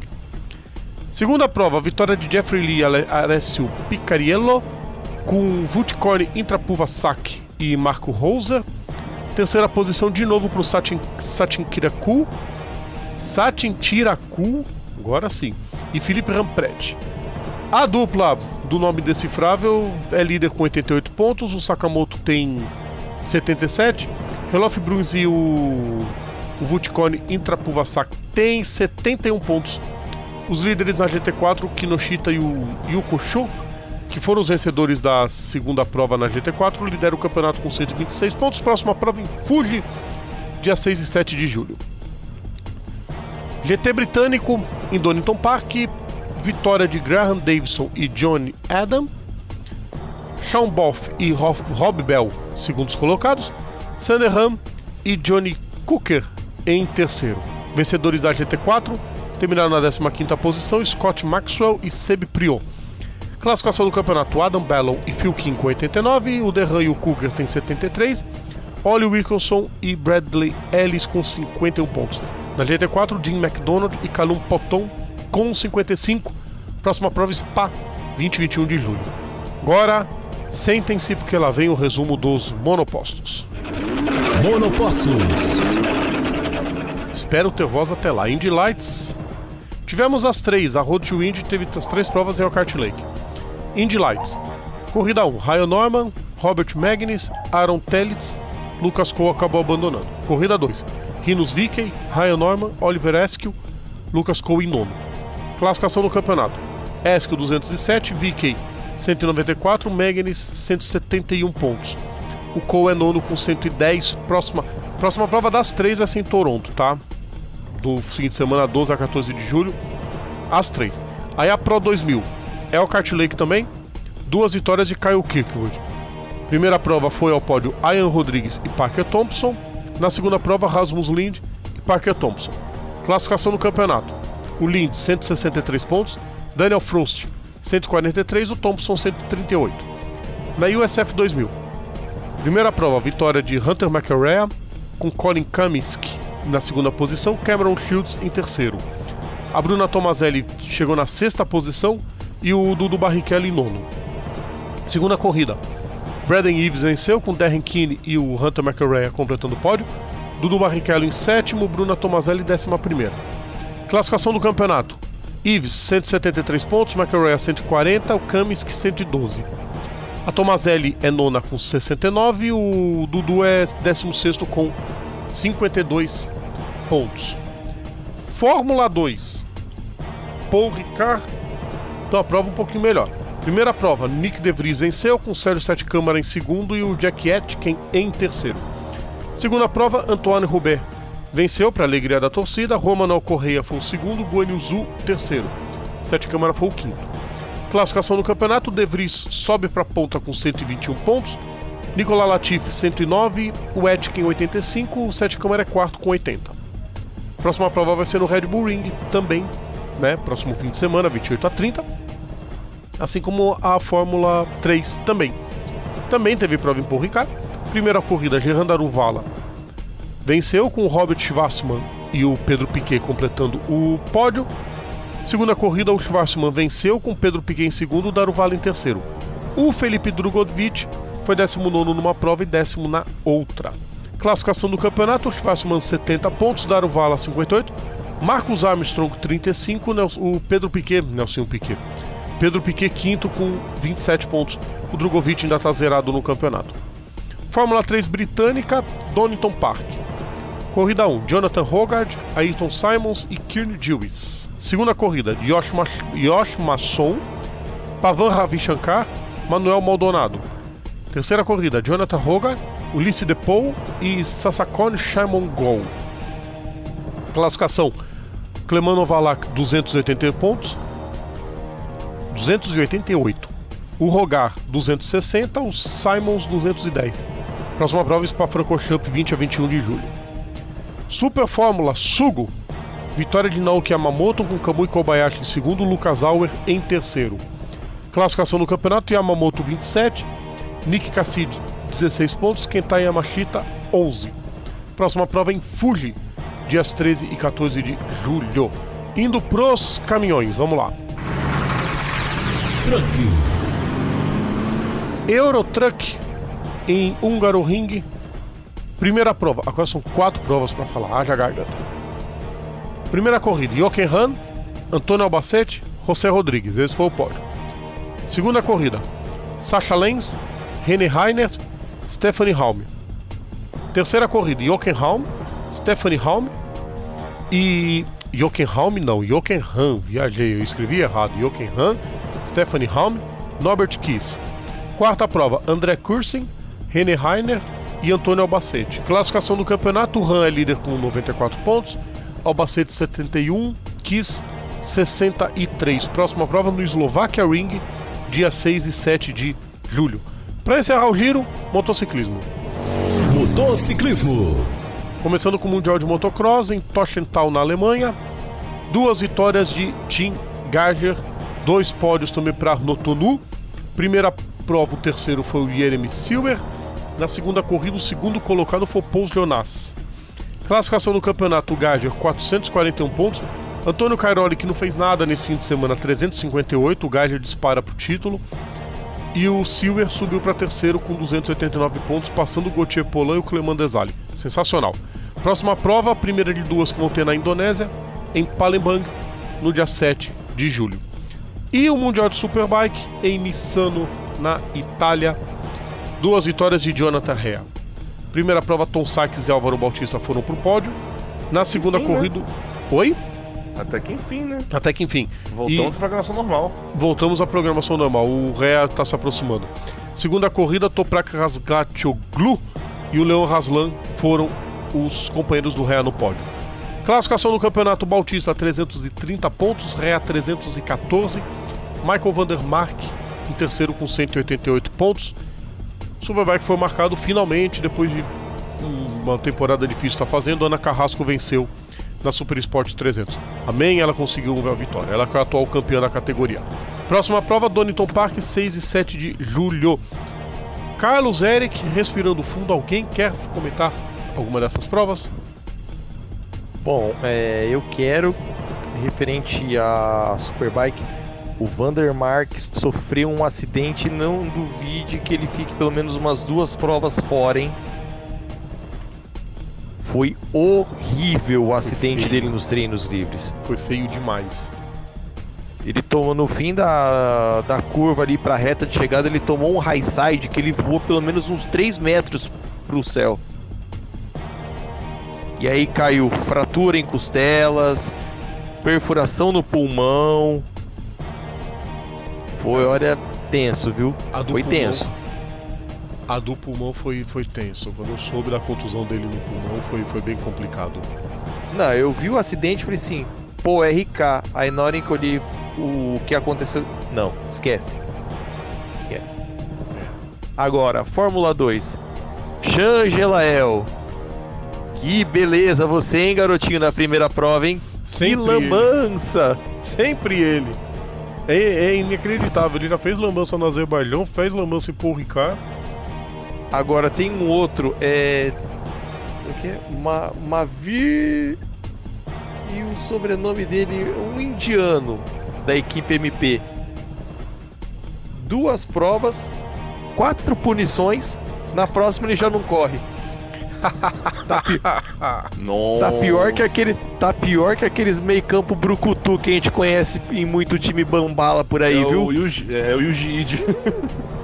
Segunda prova, vitória de Jeffrey Lee Ale- Alessio Picariello com Vutkorn Intrapuva Sak e Marco Roser. Terceira posição de novo para o Satin, Satin Kiraku. Satin Tiraku, agora sim. E Felipe Rampret. A dupla do nome decifrável é líder com 88 pontos. O Sakamoto tem 77. Relof Bruns e o, o Vutkorn Intrapuvasak tem 71 pontos. Os líderes na GT4, o Kinoshita e o Yuko Sho, que foram os vencedores da segunda prova na GT4, lideram o campeonato com 126 pontos. Próxima prova em Fuji, dia 6 e 7 de julho. GT britânico em Donington Park, vitória de Graham Davidson e Johnny Adam. Sean Boff e Rob Bell, segundos colocados. Sanderham e Johnny Cooker em terceiro. Vencedores da GT4 terminaram na 15ª posição Scott Maxwell e Seb Priot. Classificação do campeonato: Adam Ballon e Phil King com 89, o Derran e o Cougar tem 73, Ollie Wilkinson e Bradley Ellis com 51 pontos. Na GT4, Jim McDonald e Calum Poton com 55. Próxima prova Spa, 20 e 21 de julho. Agora, sentem-se porque lá vem o resumo dos monopostos. Monopostos. Espero ter voz até lá. Indy Lights. Tivemos as três. A Road to Indy teve as três provas em Elkhart Lake. Indy Lights. Corrida 1. Ryan Norman, Robert Magnus, Aaron Tellitz, Lucas Cole acabou abandonando. Corrida 2. Rinos Vickey, Ryan Norman, Oliver Eskew, Lucas Cole em nono. Classificação do campeonato. Eskew 207, Vickey 194, Magnus 171 pontos. O Cole é nono com 110. Próxima, próxima prova das três vai ser em Toronto, tá? Do fim de semana 12 a 14 de julho. As três. Aí a Pro 2000. Elkhart Lake também. Duas vitórias de Kyle Kirkwood. Primeira prova foi ao pódio Ian Rodrigues e Parker Thompson. Na segunda prova, Rasmus Lind e Parker Thompson. Classificação no campeonato. O Lind, 163 pontos. Daniel Frost, 143. O Thompson, 138. Na USF 2000. Primeira prova, vitória de Hunter McElrea com Colin Kaminsky na segunda posição, Cameron Shields em terceiro. A Bruna Tomazelli chegou na sexta posição e o Dudu Barrichello em nono. Segunda corrida, Braden Eves venceu com Darren Keane e o Hunter McElrea completando o pódio. Dudu Barrichello em sétimo, Bruna Tomazelli em décima primeira. Classificação do campeonato. Ives, 173 pontos, McElrea 140, o Kaminsky 112. A Tomazelli é nona com 69 e o Dudu é 16 com 52 pontos. Fórmula 2. Paul Ricard. Então a prova um pouquinho melhor. Primeira prova, Nick De Vries venceu com Sérgio Sete Câmara em segundo e o Jack Etkin em terceiro. Segunda prova, Antoine Roubaix venceu para alegria da torcida, Romanel Correia foi o segundo, Guanyu Zhu terceiro. Sete Câmara foi o quinto. Classificação do campeonato, De Vries sobe para a ponta com 121 pontos, Nicolas Latifi 109, o Etkin 85, o Sete Câmara é quarto com 80. Próxima prova vai ser no Red Bull Ring também, né? Próximo fim de semana, 28 a 30. Assim como a Fórmula 3 também. Também teve prova em Paul Ricard. Primeira corrida, Gerard Aruvala venceu com o Robert Schwarzman e o Pedro Piquet completando o pódio. Segunda corrida, o Schwarzman venceu com Pedro Piquet em segundo, o Daruvala em terceiro. O Felipe Drugovich foi 19 numa prova e décimo na outra. Classificação do campeonato, Schwarzman 70 pontos, Daruvala 58, Marcos Armstrong 35, o Pedro Piquet, Nelson Piquet. Pedro Piquet quinto com 27 pontos. O Drogovic ainda está zerado no campeonato. Fórmula 3 britânica, Donington Park. Corrida 1, Jonathan Hogarth, Ayrton Simons e Kearney Lewis. Segunda corrida, Yosh, Mas Yosh Masson, Pavan Ravishankar, Manuel Maldonado. Terceira corrida, Jonathan Hogarth, Ulisses Depou e Sasakone Shimon. Classificação, Cleman Novalak 280 pontos, 288. O Rogar 260, o Simons 210. Próxima prova Spa-Francorchamps 20 a 21 de julho. Super Fórmula Sugo. Vitória de Naoki Yamamoto com Kamui Kobayashi em segundo, Lucas Auer em terceiro. Classificação no campeonato Yamamoto 27, Nick Cassidy 16 pontos, Kentai Yamashita 11. Próxima prova em Fuji, dias 13 e 14 de julho. Indo pros caminhões, vamos lá. Truck. Eurotruck em Húngaro Ring. Primeira prova. Agora são quatro provas para falar. Haja garganta. Primeira corrida: Jochen Han, Antônio Albacete, José Rodrigues. Esse foi o pódio. Segunda corrida: Sasha Lenz, René Reiner, Stephanie Halm. Terceira corrida: Jochen Halm, Stephanie Halm e. Jochen Halm não, Jochen Han. Viajei, eu escrevi errado. Jochen Han, Stephanie Halm, Norbert Kiss. Quarta prova: André Kursen, René Reiner e Antônio Albacete. Classificação do campeonato: Han é líder com 94 pontos, Albacete 71, Kiss 63. Próxima prova no Slovakia Ring, dia 6 e 7 de julho. Para encerrar o giro, motociclismo. Motociclismo. Começando com o Mundial de Motocross em Toschental, na Alemanha. Duas vitórias de Tim Gager, dois pódios também para Notonu. Primeira prova, o terceiro foi o Jeremy Silver. Na segunda corrida, o segundo colocado foi o Paul Jonas. Classificação do campeonato, o Gager, 441 pontos. Antônio Cairoli, que não fez nada nesse fim de semana, 358. O Gager dispara para o título. E o Silver subiu para terceiro com 289 pontos, passando o Gauthier Polan e o Cleman Desale. Sensacional. Próxima prova, a primeira de duas que vão ter na Indonésia, em Palembang, no dia 7 de julho. E o Mundial de Superbike em Missano, na Itália. Duas vitórias de Jonathan Rea. Primeira prova, Tom Sykes e Álvaro Bautista foram para o pódio. Na segunda Enfim, né? corrida. Oi? Até que enfim, né? Até que enfim. Voltamos à programação normal. Voltamos à programação normal. O Rea está se aproximando. Segunda corrida, Toprak Razgatoglu e o Leon Raslan foram os companheiros do Rea no pódio. Classificação do campeonato Bautista 330 pontos, Rea 314, Michael Vandermark em terceiro com 188 pontos. O Superbike foi marcado finalmente depois de uma temporada difícil está fazendo. Ana Carrasco venceu na Super Sport 300. Amém, ela conseguiu a vitória. Ela é a atual campeã da categoria. Próxima prova, Donington Park, 6 e 7 de julho. Carlos Eric, respirando fundo. Alguém quer comentar alguma dessas provas? Bom, é, eu quero, referente à Superbike, o Vandermark sofreu um acidente. Não duvide que ele fique pelo menos umas duas provas fora, hein? Foi horrível o acidente dele nos treinos livres. Foi feio demais. Ele tomou no fim da, da curva ali pra reta de chegada, ele tomou um high side que ele voou pelo menos uns 3 metros pro céu. E aí caiu fratura em costelas, perfuração no pulmão. Foi, olha, tenso, viu? A Foi pulmão. tenso. A do pulmão foi, foi tenso. Quando eu soube da contusão dele no pulmão, foi, foi bem complicado. Não, eu vi o acidente e falei assim, pô, RK. Aí na hora que eu li o que aconteceu. Não, esquece. Esquece. Agora, Fórmula 2. Xangelael. Que beleza você, hein, garotinho, na primeira prova, hein? Sempre que lambança! Sempre ele. É, é inacreditável. Ele já fez lambança no Azerbaijão, fez lambança em Paul Ricard. Agora tem um outro, é. O que é? Ma Mavir. E o sobrenome dele, um indiano da equipe MP. Duas provas, quatro punições. Na próxima ele já não corre. tá, pi- Nossa. tá pior que aquele, tá pior que aqueles meio campo brucutu que a gente conhece em muito time bambala por aí, é viu? O Yuji, é o Yuji.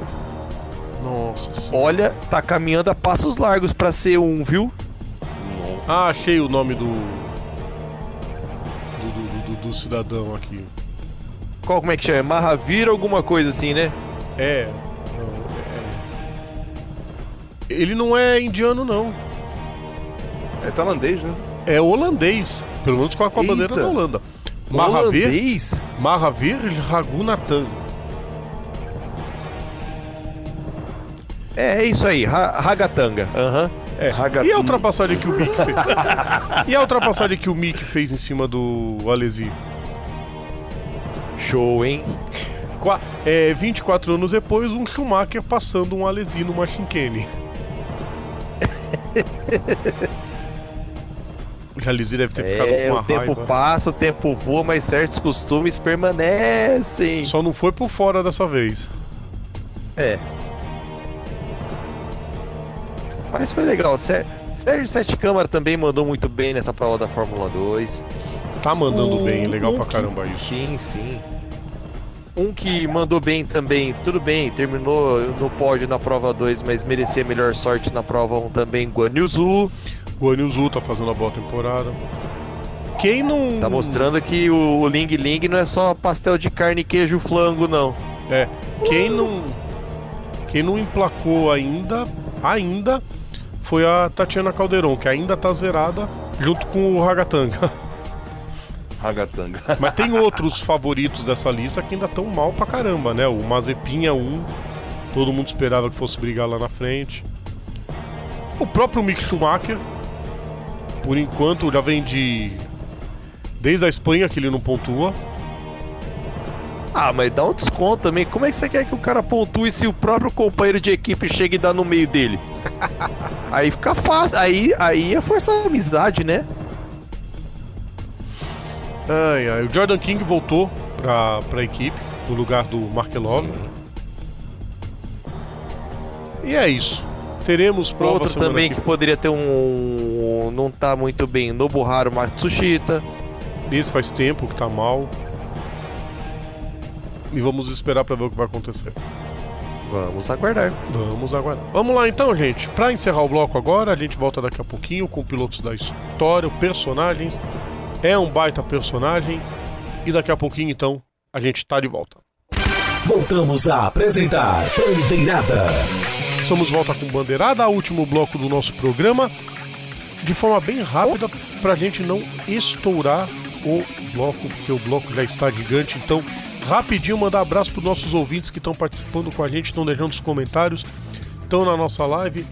Olha, tá caminhando a passos largos pra ser um, viu? Nossa. Ah, achei o nome do. Do, do, do- do cidadão aqui. Qual como é que chama? Mahavir alguma coisa assim, né? É. Não, é. Ele não é indiano, não. É tailandês, né? É holandês. Pelo menos com a, com a bandeira da Holanda. Mahavir, Holandês? Mahavir Raghunathan. É, é isso aí, Ra Ragatanga. Aham. É. E a ultrapassagem que o Mick fez? e a ultrapassagem que o Mick fez em cima do Alesi? Show, hein? Qua- É, 24 anos depois, um Schumacher passando um Alesi numa chicane. O Alesi deve ter ficado É, com uma o tempo raiva. passa, o tempo voa, mas certos costumes permanecem. Só não foi por fora dessa vez. É. Mas foi legal. Sé- Sérgio Sete Câmara também mandou muito bem nessa prova da Fórmula 2. Tá mandando Um- bem, legal um pra que- caramba isso. Sim, sim. Um que mandou bem também, tudo bem, terminou no pódio na prova 2, mas merecia melhor sorte na prova 1 também, Guan Yu Zhu. O Anilzu tá fazendo a boa temporada. Quem não. Tá mostrando que o o Ling Ling não é só pastel de carne, queijo, flango, não. É. Quem não. Quem não emplacou ainda. Ainda. Foi a Tatiana Calderon, que ainda tá zerada. Junto com o Ragatanga. Ragatanga. Mas tem outros favoritos dessa lista que ainda estão mal pra caramba, né? O Mazepin é um. Todo mundo esperava que fosse brigar lá na frente. O próprio Mick Schumacher. Por enquanto já vem de. Desde a Espanha que ele não pontua. Ah, mas dá um desconto também. Como é que você quer que o cara pontue se o próprio companheiro de equipe chega e dá no meio dele? aí fica fácil. Aí, aí é forçar a amizade, né? Ai, ai. O Jordan King voltou pra, pra equipe, no lugar do Markelov. E é isso. Teremos prova Outro também que que poderia ter um. Não tá muito bem. Nobuharu Matsushita. Esse faz tempo que tá mal. E vamos esperar pra ver o que vai acontecer. Vamos aguardar. Vamos aguardar. Vamos lá então, gente. Pra encerrar o bloco agora, a gente volta daqui a pouquinho com pilotos da história, personagens. É um baita personagem. E daqui a pouquinho, então, a gente tá de volta. Voltamos a apresentar Bandeirada. Estamos de volta com Bandeirada, último bloco do nosso programa. De forma bem rápida, pra gente não estourar o bloco, porque o bloco já está gigante. Então, rapidinho, mandar abraço para nossos ouvintes que estão participando com a gente, estão deixando os comentários, estão na nossa live.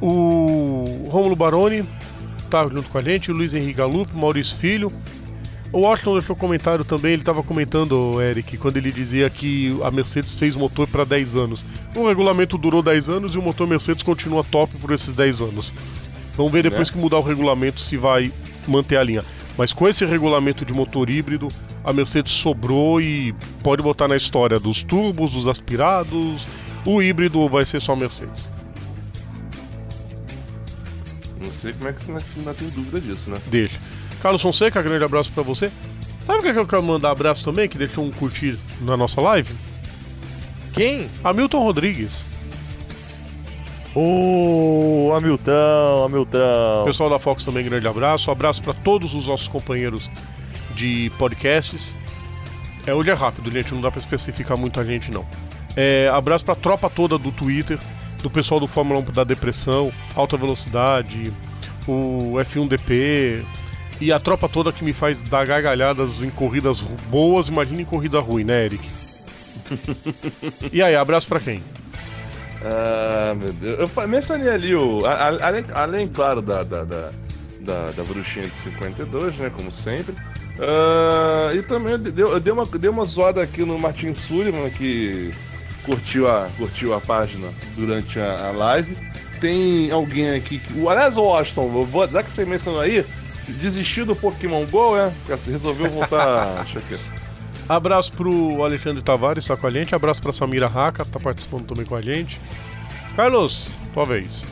O Rômulo Baroni tá junto com a gente, o Luiz Henrique Galupo, Maurício Filho. O Washington deixou comentário também, ele estava comentando, Eric, quando ele dizia que a Mercedes fez motor para 10 anos. O regulamento durou 10 anos e o motor Mercedes continua top por esses 10 anos. Vamos ver depois que mudar o regulamento se vai manter a linha. Mas com esse regulamento de motor híbrido, a Mercedes sobrou e pode botar na história dos turbos, dos aspirados. O híbrido vai ser só Mercedes. Não sei como é que você ainda- ainda tem dúvida disso, né? Deixa. Carlos Fonseca, grande abraço pra você. Sabe quem que eu quero mandar abraço também, que deixou um curtir na nossa live? Quem? Hamilton Rodrigues. Ô, Hamilton, Hamilton. Pessoal da Fox também, grande abraço. Abraço para todos os nossos companheiros de podcasts. É, hoje é rápido, gente, não dá pra especificar muita gente, não. É, abraço pra tropa toda do Twitter, do pessoal do Fórmula 1 da Depressão, Alta Velocidade, o F1DP e a tropa toda que me faz dar gargalhadas em corridas boas, imagina em corrida ruim, né, Eric? e aí, abraço pra quem? Ah, meu Deus. Eu mencionei ali o. a- a- além, além, claro, da, da, da, da, da bruxinha de 52, né? Como sempre. Ah, e também eu dei, eu dei uma, dei uma zoada aqui no Martin Sullivan, que curtiu a, curtiu a página durante a, a live. Tem alguém aqui que. O aliás, o Washington, eu vou, já que você mencionou aí, desistiu do Pokémon GO, é? Resolveu voltar. Deixa aqui. Abraço pro Alexandre Tavares, tá com a gente. Abraço pra Samira Raka, tá participando também com a gente. Carlos, tua vez.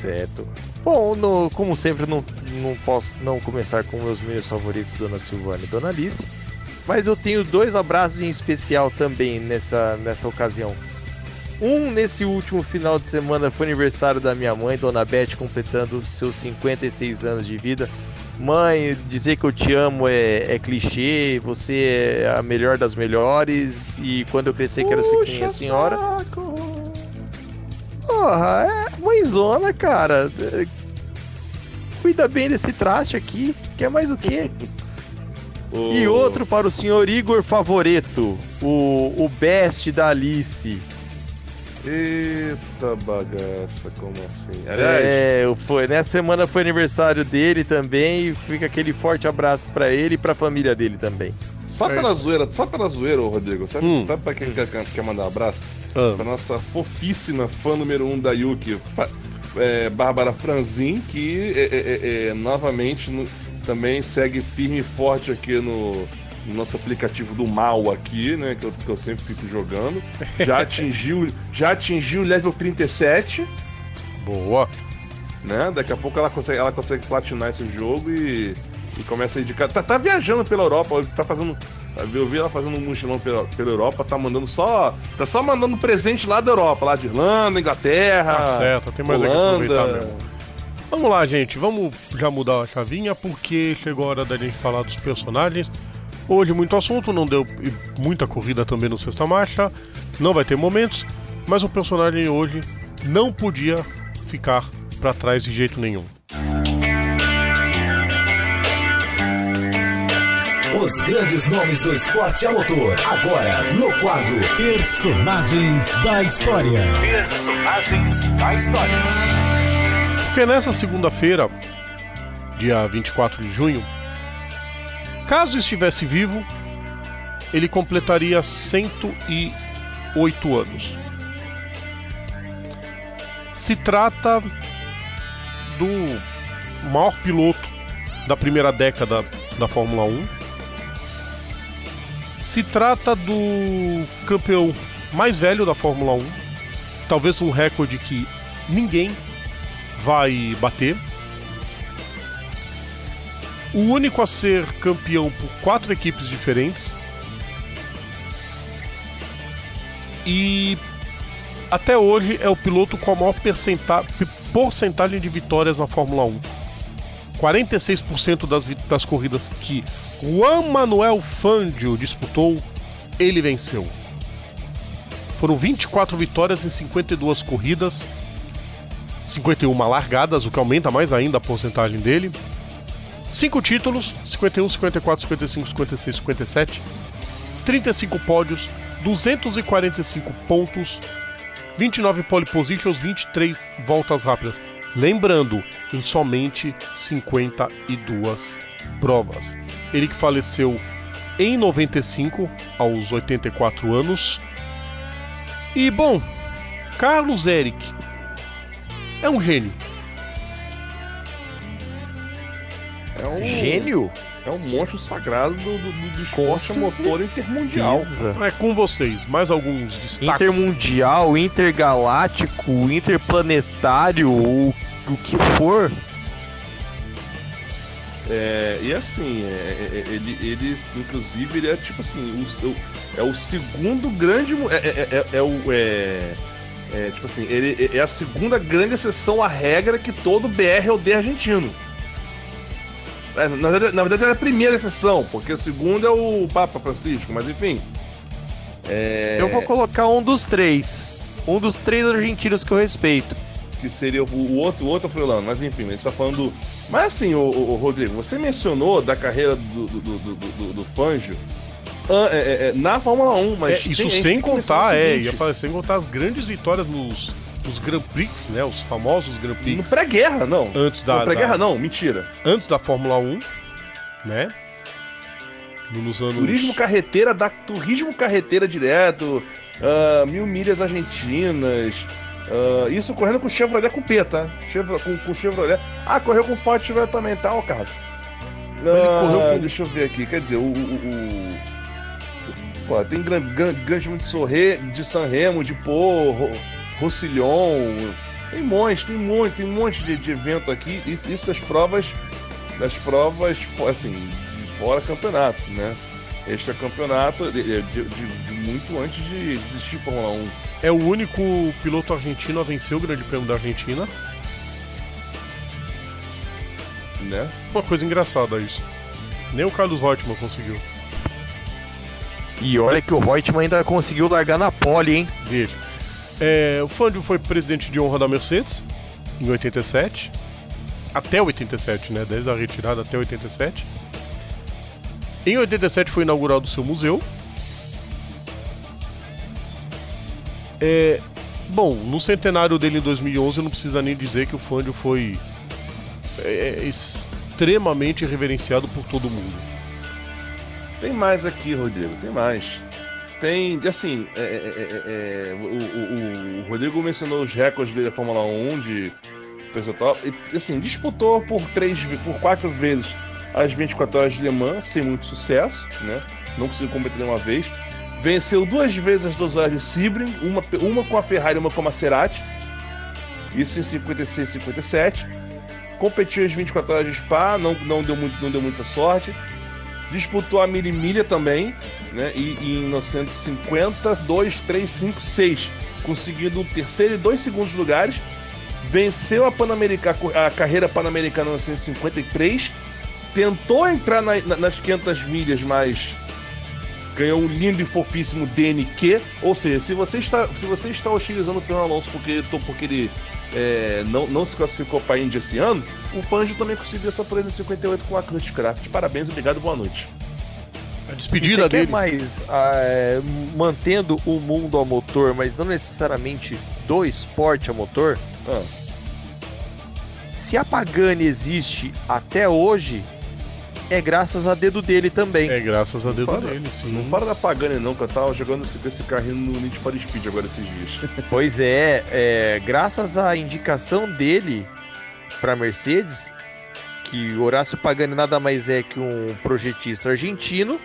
Certo. Bom, no- como sempre, não, não posso não começar com meus meus favoritos, Dona Silvana e Dona Alice. Mas eu tenho dois abraços em especial também nessa, nessa ocasião. Um nesse último final de semana foi aniversário da minha mãe, Dona Beth, completando seus 56 anos de vida. Mãe, dizer que eu te amo é, é clichê, você é a melhor das melhores, e quando eu crescer quero ser que nem a senhora. Porra, é mãezona, cara. É, Cuida bem desse traste aqui. Quer mais o quê? O- E outro para o senhor Igor Favoreto, o, o best da Alice. Eita bagaça, como assim? Aliás, É, foi, nessa semana foi aniversário dele também. e Fica aquele forte abraço pra ele e pra família dele também. Só pela zoeira, só pela zoeira, ô Rodrigo. Sabe, Hum. sabe pra quem quer, quer mandar um abraço? Ah. Pra nossa fofíssima fã número um da Yuki, é, Bárbara Franzin, que é, é, é, é, novamente no- também segue firme e forte aqui no, no nosso aplicativo do mal aqui, né? Que eu, que eu sempre fico jogando. Já atingiu, já atingiu o level 37, Boa. né? Daqui a pouco ela consegue, ela consegue platinar esse jogo e, e começa a indicar. Tá, tá viajando pela Europa, tá fazendo. Eu vi ela fazendo um mochilão pela, pela Europa, tá mandando só. Tá só mandando presente lá da Europa, lá de Irlanda, Inglaterra. Tá certo, tem mais aqui Holanda. aproveitar mesmo. Vamos lá, gente. Vamos já mudar a chavinha porque chegou a hora da gente falar dos personagens. Hoje muito assunto, não deu muita corrida também no Sexta Marcha. Não vai ter momentos, mas o personagem hoje não podia ficar pra trás de jeito nenhum. Os grandes nomes do esporte a motor. Agora, no quadro Personagens da História. Personagens da História. Porque nessa segunda-feira, dia 24 de junho, caso estivesse vivo, ele completaria 108 anos. Se trata do maior piloto da primeira década da Fórmula 1. Se trata do campeão mais velho da Fórmula 1. Talvez um recorde que ninguém vai bater. O único a ser campeão por quatro equipes diferentes. E até hoje é o piloto com a maior porcentagem de vitórias na Fórmula 1. 46% das, das corridas que Juan Manuel Fangio disputou, ele venceu. Foram 24 vitórias em 52 corridas, 51 largadas, o que aumenta mais ainda a porcentagem dele. 5 títulos, 51, 54, 55, 56, 57. 35 pódios, 245 pontos, 29 pole positions, 23 voltas rápidas. Lembrando, em somente 52 provas. Ele que faleceu em 95, aos 84 anos. E bom, Carlos Eric é um gênio. É um, Gênio? É um monstro sagrado do, do, do- esporte a motor intermundial. É com vocês, mais alguns destaques. Intermundial, intergaláctico, interplanetário, o, o que for. É, e assim, é, é, ele, ele, inclusive, ele é tipo assim, o, é o segundo grande. É, é, é, é o. É, é, tipo assim, ele é a segunda grande exceção à regra que todo BR é o D argentino. é, na, verdade, na verdade era a primeira exceção, porque o segundo é o Papa Francisco, mas enfim. É, Eu vou colocar um dos três. Um dos três argentinos que eu respeito. Que seria o, o outro, o outro Freelano, mas enfim, a gente tá falando. do- Mas assim, o, o- Rodrigo, você mencionou da carreira do, do, do, do, do- Fangio ah, é, é, é, na Fórmula 1, mas. É, tem- isso sem tem mencionar contar, é, ia falar, sem contar as grandes vitórias nos, nos Grand Prix, né? Os famosos Grand No Prix. pré-guerra, não. Antes da- Não, pré-guerra da- não, mentira. Antes da Fórmula 1, né? Nos anos. Turismo carreteira, da, turismo carreteira direto, ah, mil milhas argentinas. Ah, isso correndo com Chevrolet Coupé, tá? Chevrolet, com, com Chevrolet. Ah, correu com Ford Chevrolet também, tá? Ele Ah, correu com- Deixa eu ver aqui, quer dizer, o. o, o- Pô, tem gran- gran- grande prêmio de Sorre, de San Remo, de Pô, Ro- Roussillon. Tem um monte, tem muito, tem um monte de, de evento aqui. Isso, isso das provas, das provas, assim, de fora campeonato, né? Extra campeonato de, de- de- muito antes de existir Fórmula 1. É o único piloto argentino a vencer o Grande Prêmio da Argentina. Né? Uma coisa engraçada isso. Nem o Carlos Reutemann conseguiu. E olha que o Reutemann ainda conseguiu largar na pole, hein? Veja. É, o Fangio foi presidente de honra da Mercedes em 87. Até 87, né? Desde a retirada até 87. Em 87 foi inaugurado o seu museu. É, bom, no centenário dele em 2011 não precisa nem dizer que o Fangio foi é, extremamente reverenciado por todo mundo. Tem mais aqui, Rodrigo, tem mais. Tem, assim, é, é, é, é, o, o- o Rodrigo mencionou os recordes dele da Fórmula 1 de percentual. E, assim, disputou por três, por quatro vezes as 24 horas de Le Mans, sem muito sucesso, né? Não conseguiu competir nenhuma vez. Venceu duas vezes as 12 horas de Sebring, uma, uma com a Ferrari e uma com a Maserati. Isso em 56 e 57. Competiu as 24 horas de Spa, não, não, deu, muito, não deu muita sorte disputou a Mili Milha também, né? E, e em 1950, 2, 3, 5, 6, conseguindo um terceiro e dois segundos lugares. Venceu a, Pan-America- a carreira pan-americana em 1953. Tentou entrar na- na- nas 500 milhas, mas ganhou um lindo e fofíssimo DNQ. Ou seja, se você está, se você está hostilizando o Fernando Alonso porque, porque ele é, não, não se classificou para a Índia esse ano, o Fangio também conseguiu essa proeza em 58 com a Kraft. Parabéns, obrigado, boa noite. A E despedida você quer dele. mais ah, é, mantendo o mundo a motor, mas não necessariamente do esporte a motor? Ah, Se a Pagani existe até hoje, é graças a dedo dele também. É graças a dedo fala- dele, sim. Não fala da Pagani não, que eu tava jogando esse, esse carrinho no Need for Speed agora esses dias. Pois é, é, graças à indicação dele para Mercedes, que Horácio Pagani nada mais é que um projetista argentino.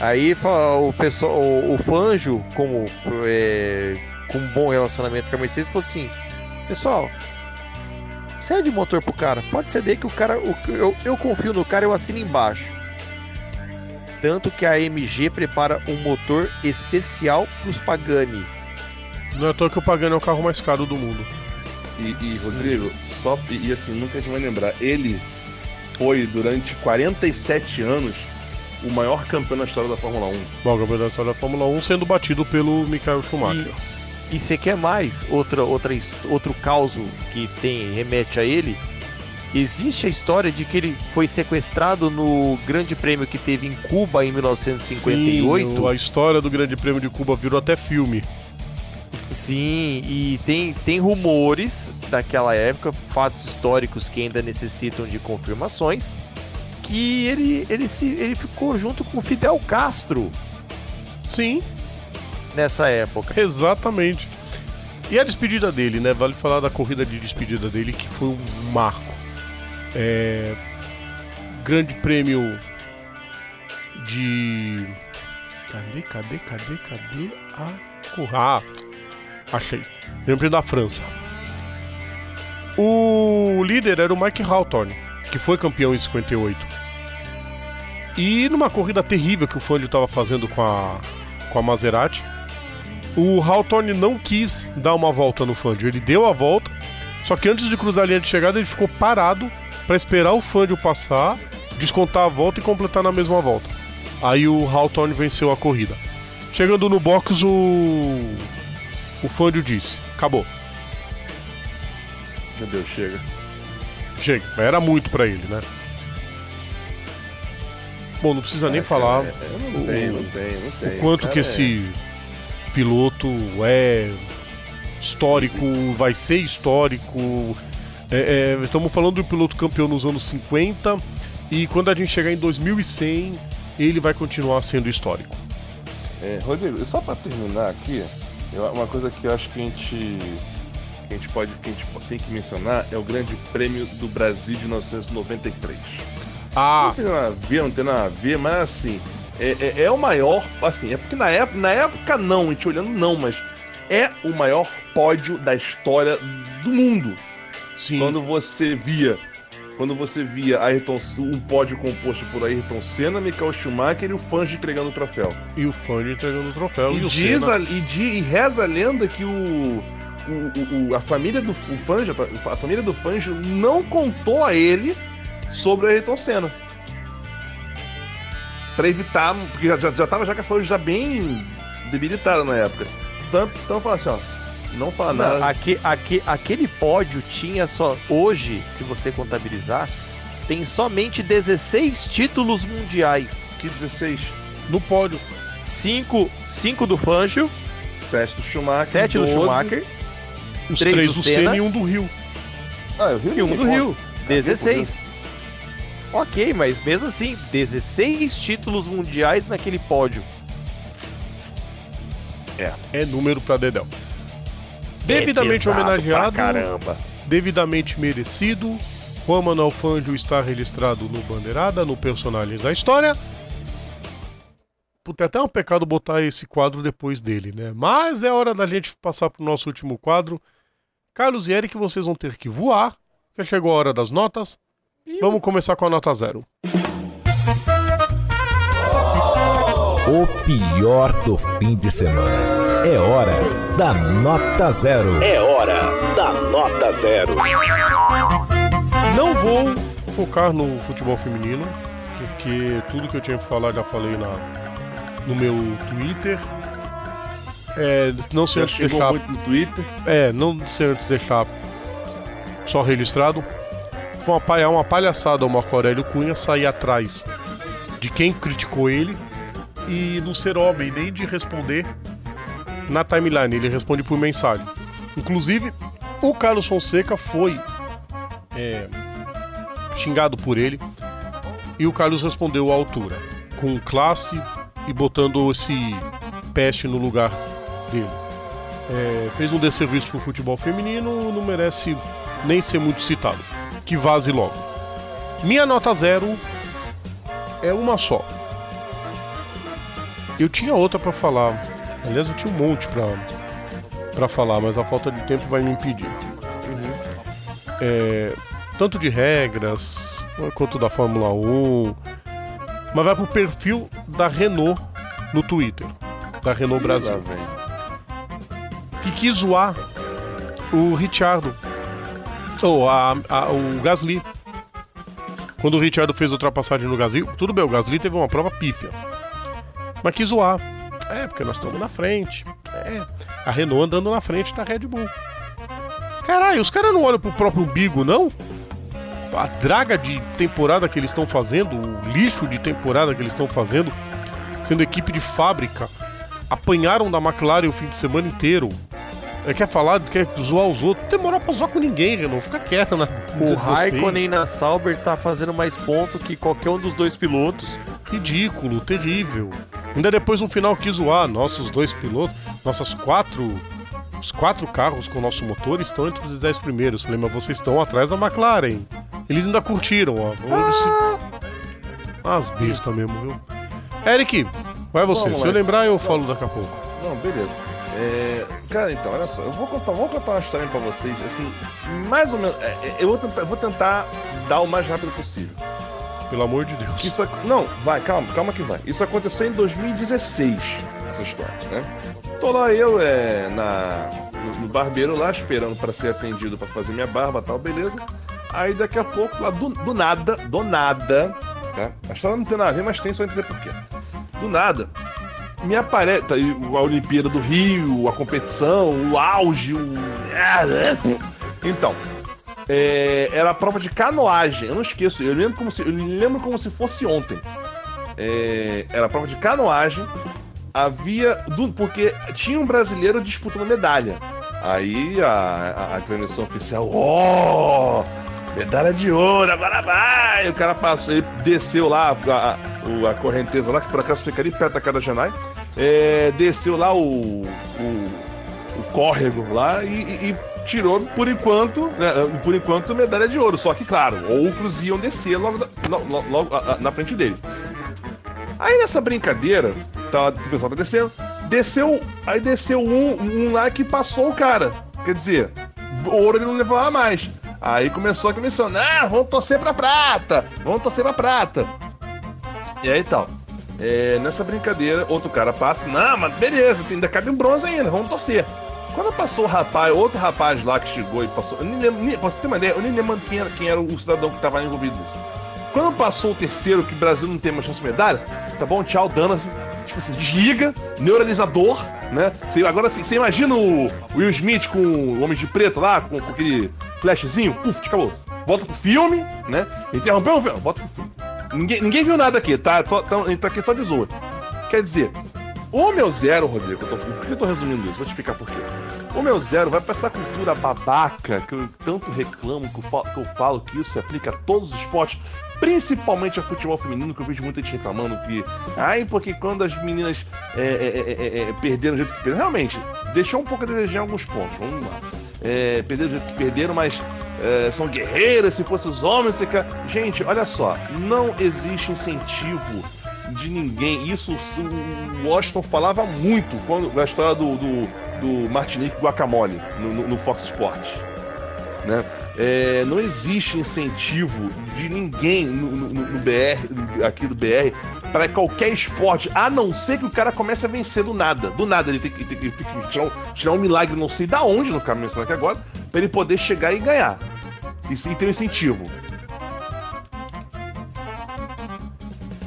Aí o pessoal, o, o Fanjo, como é, com um bom relacionamento com a Mercedes, falou assim: pessoal, cede o motor pro cara, pode ceder que o cara, o- eu, eu confio no cara, eu assino embaixo. Tanto que a AMG prepara um motor especial pros Pagani. Não é à toa que o Pagano é o carro mais caro do mundo. E, e, Rodrigo, só. E, e assim, nunca a gente vai lembrar. Ele foi durante 47 anos o maior campeão na história da Fórmula 1. Bom, o campeonato da Fórmula 1 sendo batido pelo Michael Schumacher. E você quer mais? Outra, outra, outro caos que tem remete a ele? Existe a história de que ele foi sequestrado no grande prêmio que teve em Cuba em 1958. Sim, a história do Grande Prêmio de Cuba virou até filme. Sim, e tem, tem rumores daquela época, fatos históricos que ainda necessitam de confirmações, que ele, ele, se, ele ficou junto com Fidel Castro Sim, nessa época. exatamente. E a despedida dele, né? Vale falar da corrida de despedida dele, que foi um marco. É... Grande prêmio de. Cadê, cadê, cadê, cadê a? Ah, achei. Grande prêmio da França. O líder era o Mike Hawthorne, que foi campeão em 58. E numa corrida terrível que o Fangio estava fazendo com a, com a Maserati, o Hawthorne não quis dar uma volta no Fangio. Ele deu a volta, só que antes de cruzar a linha de chegada ele ficou parado pra esperar o Fangio passar, descontar a volta e completar na mesma volta. Aí o Hawthorne venceu a corrida. Chegando no box, o. O Fangio disse: Acabou. Meu Deus, chega. Chega. Era muito pra ele, né? Bom, não precisa nem falar É, é, não tem, não tem, não tem. o quanto que é- esse piloto é histórico, vai ser histórico. É, é, estamos falando do piloto campeão nos anos 50 e quando a gente chegar em 2100, ele vai continuar sendo histórico. É, Rodrigo, só pra terminar aqui, uma coisa que eu acho que a gente. Que a gente pode. Que a gente tem que mencionar é o Grande Prêmio do Brasil de 1993. Ah, Não tem nada a ver, não tem nada a ver, mas assim, é, é- é o maior, assim, é porque na época, na época não, a gente olhando não, mas é o maior pódio da história do mundo. sim. Quando você via, quando você via Ayrton, um pódio composto por Ayrton Senna, Michael Schumacher e o Fangio entregando o troféu. E o fã entregando o troféu. E, E, diz a, e, e reza a lenda que o, o- o- a família do o Fangio, a família do Fangio não contou a ele sobre o Ayrton Senna. Pra evitar, porque já, já, já tava já com a saúde já bem debilitada na época. Então, então fala assim, ó, não fala Não, nada. aque- aque- aquele pódio tinha só. Hoje, se você contabilizar, tem somente 16 títulos mundiais. Que 16, no pódio. 5, cinco do Fangio, 7 do Schumacher, 7 do 12. Schumacher Os Três três do do Senna. Senna e um do Rio. Ah, é o Rio e um do Rio. conta. 16. Ok, mas mesmo assim, 16 títulos mundiais naquele pódio. É número pra Dedel. Devidamente É pesado homenageado, Pra caramba. devidamente merecido. Juan Manuel Fangio está registrado no Bandeirada, no Personagens da História. Puta, é até um pecado botar esse quadro depois dele, né? Mas é hora da gente passar pro nosso último quadro. Carlos e Eric, vocês vão ter que voar, que chegou a hora das notas. Vamos começar com a nota zero. O pior do fim de semana. É hora da nota zero. É hora da nota zero. Não vou focar no futebol feminino, porque tudo que eu tinha que falar já falei na, no meu Twitter. É, não sei Já antes deixar. muito no Twitter. É, não sei antes deixar só registrado. Foi uma, palha- uma palhaçada o Marco Aurélio Cunha sair atrás de quem criticou ele e não ser homem nem de responder na timeline. Ele responde por mensagem. Inclusive, o Carlos Fonseca foi é, xingado por ele e o Carlos respondeu à altura, com classe e botando esse peste no lugar dele. É, fez um desserviço pro futebol feminino, não merece nem ser muito citado. Que vaze logo. Minha nota zero é uma só. Eu tinha outra pra falar. Aliás, eu tinha um monte pra, pra falar, mas a falta de tempo vai me impedir. É, tanto de regras quanto da Fórmula 1. Mas vai pro perfil da Renault no Twitter. Da Renault Brasil que quis zoar o Richardo. Ou a, a- o Gasly. Quando o Richardo fez a ultrapassagem no Gasly, tudo bem, o Gasly teve uma prova pífia. Mas quis zoar. É, porque nós estamos na frente. É, a Renault andando na frente da Red Bull. Caralho, os caras não olham pro próprio umbigo, não? A draga de temporada que eles estão fazendo, o lixo de temporada que eles estão fazendo, sendo equipe de fábrica, apanharam da McLaren o fim de semana inteiro. É, quer falar, quer zoar os outros? Não tem moral pra zoar com ninguém, Renault. Fica quieta na. O Raikkonen na Sauber tá fazendo mais ponto que qualquer um dos dois pilotos. Ridículo, terrível. Ainda depois no final quis zoar. Nossos dois pilotos, nossas quatro. Os quatro carros com nosso motor estão entre os dez primeiros. Lembra, vocês estão atrás da McLaren. Eles ainda curtiram, ó. Vamos As bestas mesmo, viu? Eric, vai você. Vamos Se eu lembrar, eu falo daqui a pouco. Não, beleza. É, cara, então, olha só, eu vou contar, vou contar uma história pra vocês, assim, mais ou menos. é, é, eu vou tentar, vou tentar dar o mais rápido possível. Pelo amor de Deus. Isso, não, vai, calma, calma que vai. Isso aconteceu em 2016, essa história, né? Tô lá eu, é, na, no, no barbeiro lá, esperando pra ser atendido pra fazer minha barba e tal, beleza. Aí daqui a pouco, lá do, do nada, do nada, tá? A história não tem nada a ver, mas tem, só entender por quê. Do nada, me aparece tá, a Olimpíada do Rio, a competição, o auge, o. Então, é, era a prova de canoagem. Eu não esqueço, eu lembro como se, eu lembro como se fosse ontem. É, era a prova de canoagem. Havia. do- porque tinha um brasileiro disputando medalha. Aí a, a, transmissão oficial, ó, medalha de ouro, agora vai! O cara passou, ele desceu lá a, a, a correnteza lá, que por acaso fica ali perto da casa da Janai. É, desceu lá o, o, o córrego lá e, e- tirou, por enquanto, né, por enquanto, medalha de ouro. Só que, claro, outros iam descer logo, lo- logo, na frente dele. Aí nessa brincadeira, tá, o pessoal tá descendo, desceu, aí desceu um, um lá que passou o cara. Quer dizer, ouro ele não levava mais. Aí começou a comissão, ah, vamos torcer pra prata, vamos torcer pra prata. E aí tal. É, nessa brincadeira, outro cara passa, não, mas beleza, ainda cabe um bronze ainda, vamos torcer. Quando passou o rapaz, outro rapaz lá que chegou e passou, eu nem lembro, nem, você ter uma ideia, eu nem lembro quem era, quem era o cidadão que tava envolvido nisso. Quando passou o terceiro, que o Brasil não tem mais chance de medalha, tá bom, tchau, dana. Tipo assim, desliga, neuralizador, né? Agora assim, você imagina o Will Smith com o Homem de Preto lá, com, com aquele flashzinho, puf, acabou. Volta pro filme, né? Interrompeu o filme, volta pro filme. Ninguém, ninguém viu nada aqui, tá? Só, tá, tá aqui só de zoa. Quer dizer, o meu zero, Rodrigo, eu tô, por que eu tô resumindo isso? Vou te explicar por quê. O meu zero vai pra essa cultura babaca que eu tanto reclamo, que eu, falo, que eu falo que isso se aplica a todos os esportes, principalmente ao futebol feminino, que eu vejo muita gente reclamando que. Ai, porque quando as meninas é, é, é, é, é, perderam do jeito que perderam. Realmente, deixou um pouco a desejar em alguns pontos. Vamos lá. É, perderam do jeito que perderam, mas é, são guerreiras, se fossem os homens, você quer... Gente, olha só, não existe incentivo de ninguém. Isso o Washington falava muito quando na história do, do, do Martinique Guacamole no, no, no Fox Sports. Né? É, não existe incentivo de ninguém no, no- no BR, aqui do BR, para qualquer esporte, a não ser que o cara comece a vencer do nada. Do nada, ele tem, que- tem tem que tirar um, tirar um milagre, não sei da onde, no caminho aqui agora, para ele poder chegar e ganhar. E, sim, ter um incentivo.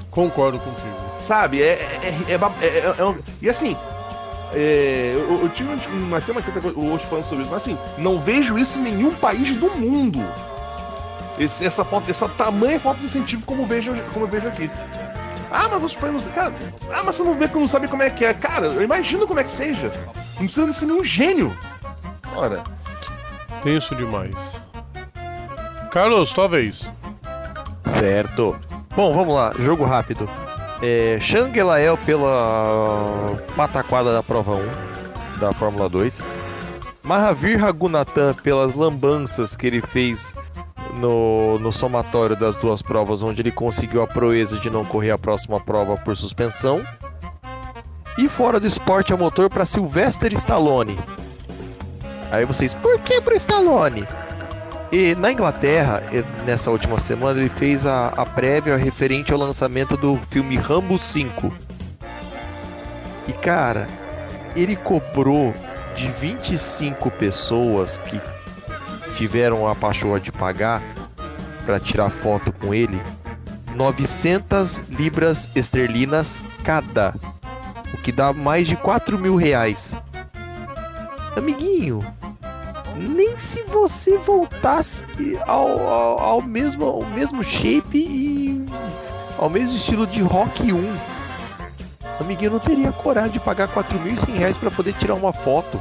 Concordo contigo. Sabe? É, é, é, é é- é- é um- e assim, é, eu, eu tive um- uma, tem uma coisa hoje falando sobre isso, mas assim, não vejo isso em nenhum país do mundo. Esse- essa falta, essa tamanha falta de incentivo como eu vejo, como eu vejo aqui. Ah, mas os países. Cara, ah, mas você não vê que não sabe como é que é. Cara, eu imagino como é que seja. Não precisa ser nenhum gênio. Ora, Tenso demais. Carlos, tua vez. Certo. Bom, vamos lá, jogo rápido. É, Shang Elael pela pataquada da prova 1 da Fórmula 2. Mahavir Raghunathan pelas lambanças que ele fez no, no somatório das duas provas, onde ele conseguiu a proeza de não correr a próxima prova por suspensão. E fora do esporte a motor para Sylvester Stallone. Aí vocês, por que pro Stallone? E na Inglaterra, nessa última semana, ele fez a, a prévia referente ao lançamento do filme Rambo 5. E cara, ele cobrou de 25 pessoas que tiveram a pachorra de pagar para tirar foto com ele 900 libras esterlinas cada, o que dá mais de 4 mil reais. Amiguinho, nem se você voltasse ao, ao, ao mesmo, ao mesmo shape e ao mesmo estilo de Rock 1. Amiguinho não teria coragem de pagar 4.100 reais pra poder tirar uma foto.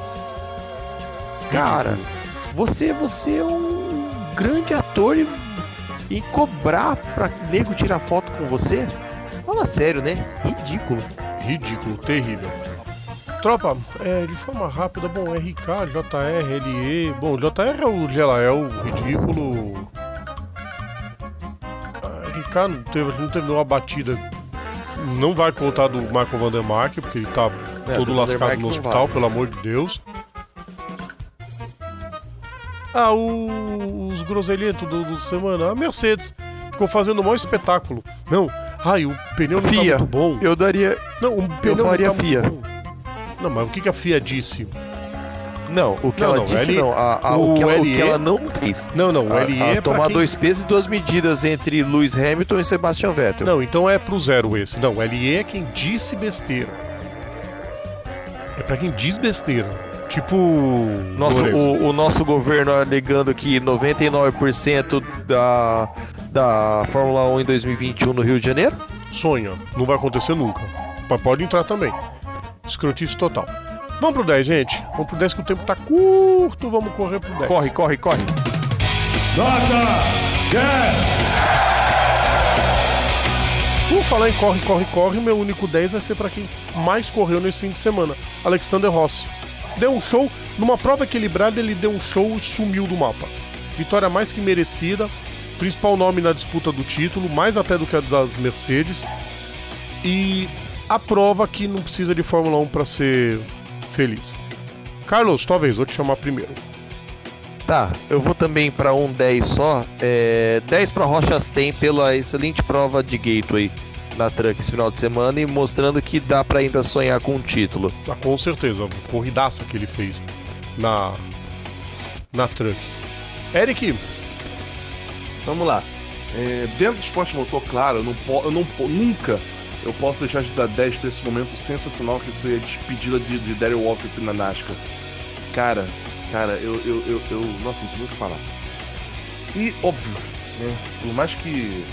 Cara, você, você é um grande ator e, e cobrar pra nego tirar foto com você? Fala sério, né? Ridículo. Ridículo, terrível. Tropa, é, de forma rápida, bom, RK, JR, LE. Bom, JR é o Gelael, ridículo. A RK não teve, não teve uma batida. Não vai contar do Michael Vandermark, porque ele tá É, todo do lascado no não hospital, pelo amor de Deus. Ah, o- os groselhentos do, do semana, a Mercedes ficou fazendo o maior espetáculo. Não, ai, o pneu não tá FIA, muito bom. eu daria Não, o pneu não faria tá muito FIA. bom. Não, mas o que, que a FIA disse? Não, o que Não, ela não, disse L- não. A, a- o, o que ela, o que LE ela não fez. Não, não, o LE a é tomar quem... dois pesos e duas medidas entre Lewis Hamilton e Sebastian Vettel. Não, então é pro zero esse. Não, o LE é quem disse besteira. É pra quem diz besteira. Tipo. Nosso, o, o nosso governo alegando que 99% da, da Fórmula 1 em 2021 no Rio de Janeiro. Sonha. Não vai acontecer nunca. Mas pode entrar também. Escrotice total. Vamos pro 10, gente. Vamos pro 10 que o tempo tá curto. Vamos correr pro 10. Corre, corre, corre. Por falar em corre, corre, corre, meu único 10 vai ser pra quem mais correu nesse fim de semana. Alexander Rossi. Deu um show, numa prova equilibrada, ele deu um show e sumiu do mapa. Vitória mais que merecida, principal nome na disputa do título, mais até do que a das Mercedes. E a prova que não precisa de Fórmula 1 pra ser feliz. Carlos, talvez, vou te chamar primeiro. Tá, eu vou também para um 10 só. É, 10 para Rochas tem pela excelente prova de Gateway na Truck esse final de semana e mostrando que dá para ainda sonhar com um título. Ah, com certeza, corridaça que ele fez na, na truck. Eric, Vamos lá. É, dentro do esporte motor, claro, eu, não eu não nunca eu posso deixar de dar 10 pra esse momento sensacional que foi a despedida de, de Daryl Walker na NASCAR. Cara, cara, eu, eu, eu, eu- Nossa, não muito o que falar. E, óbvio, né? Por mais que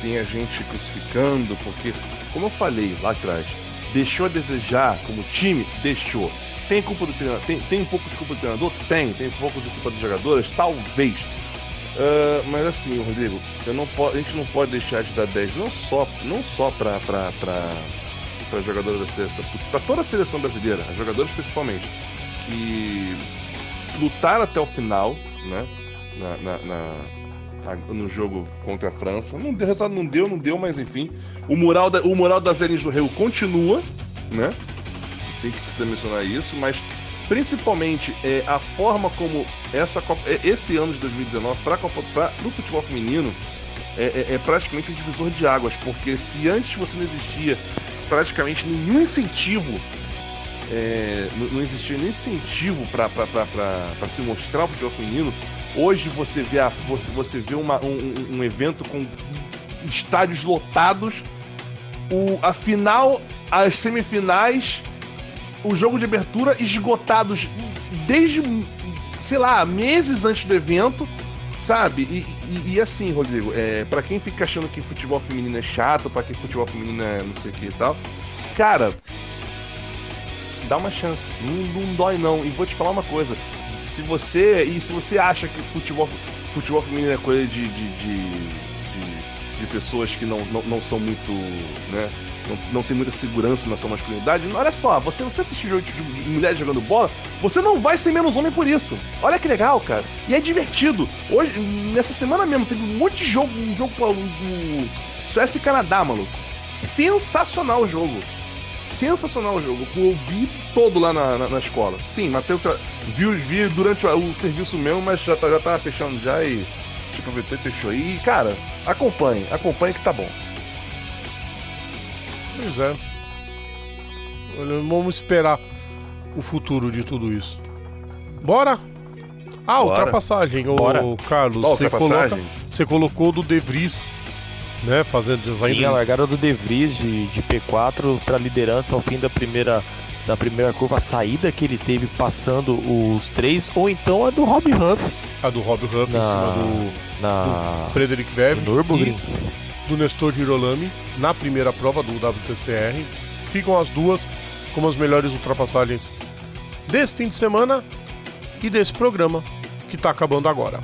tenha gente crucificando, porque, como eu falei lá atrás, deixou a desejar como time? Deixou. Tem culpa do treinador? Tem, tem um pouco de culpa do treinador? Tem. Tem um pouco de culpa dos jogadores? Talvez. Ah, mas assim, Rodrigo, a gente não pode deixar de dar 10, não só, não só pra, pra, pra, pra jogadores da seleção, pra toda a seleção brasileira, as jogadores principalmente, que lutaram até o final, né? Na, na- na- no jogo contra a França. Não deu, resultado não deu, não deu, mas enfim. O mural, da, o mural das Elis do Rio continua, né? Tem que precisa mencionar isso, mas principalmente é, a forma como essa Copa, é, esse ano de 2019 para o futebol feminino é, é- é praticamente um divisor de águas, porque se antes você não existia praticamente nenhum incentivo, é, não, não existia nenhum incentivo para se mostrar o futebol feminino, hoje você vê, a, você, você vê uma- um, um- evento com estádios lotados, o, a final, as semifinais, o jogo de abertura esgotados desde, sei lá, meses antes do evento, sabe? E, e- e assim, Rodrigo, é, para quem fica achando que futebol feminino é chato, pra quem futebol feminino é não sei o que e tal, cara, dá uma chance, não, não dói não. E vou te falar uma coisa, se você e se você acha que futebol, futebol feminino é coisa de, de, de, de- de pessoas que não, não, não são muito, né? Não, não tem muita segurança na sua masculinidade. Olha só, você, você assistir jogo de, de mulheres jogando bola, você não vai ser menos homem por isso. Olha que legal, cara. E é divertido. Hoje, nessa semana mesmo, teve um monte de jogo, um jogo um, um, Suécia e Canadá, maluco. Sensacional o jogo. Sensacional o jogo. Eu vi todo lá na, na, na escola. Sim, Matheus tra... vi, vi durante o, o serviço mesmo, mas já, tá, já tava fechando já e. Tipo, e fechou. E, cara, acompanhe, acompanhe que tá bom. Pois é. Olha, vamos esperar o futuro de tudo isso. Bora? Ah, Bora. ultrapassagem, ô Bora. Carlos. Ó, Você, ultrapassagem. coloca, você colocou do De Vries, né? Fazendo design. Sim, a largada do De Vries de, de P4 para liderança ao fim da primeira, da primeira curva, a saída que ele teve passando os três, ou então a do Rob Huff A do Rob Huff em Na- cima do, na do Frederic Verve no Nürburgring. e do Nestor Girolami na primeira prova do WTCR. Ficam as duas como as melhores ultrapassagens desse fim de semana e desse programa que está acabando agora.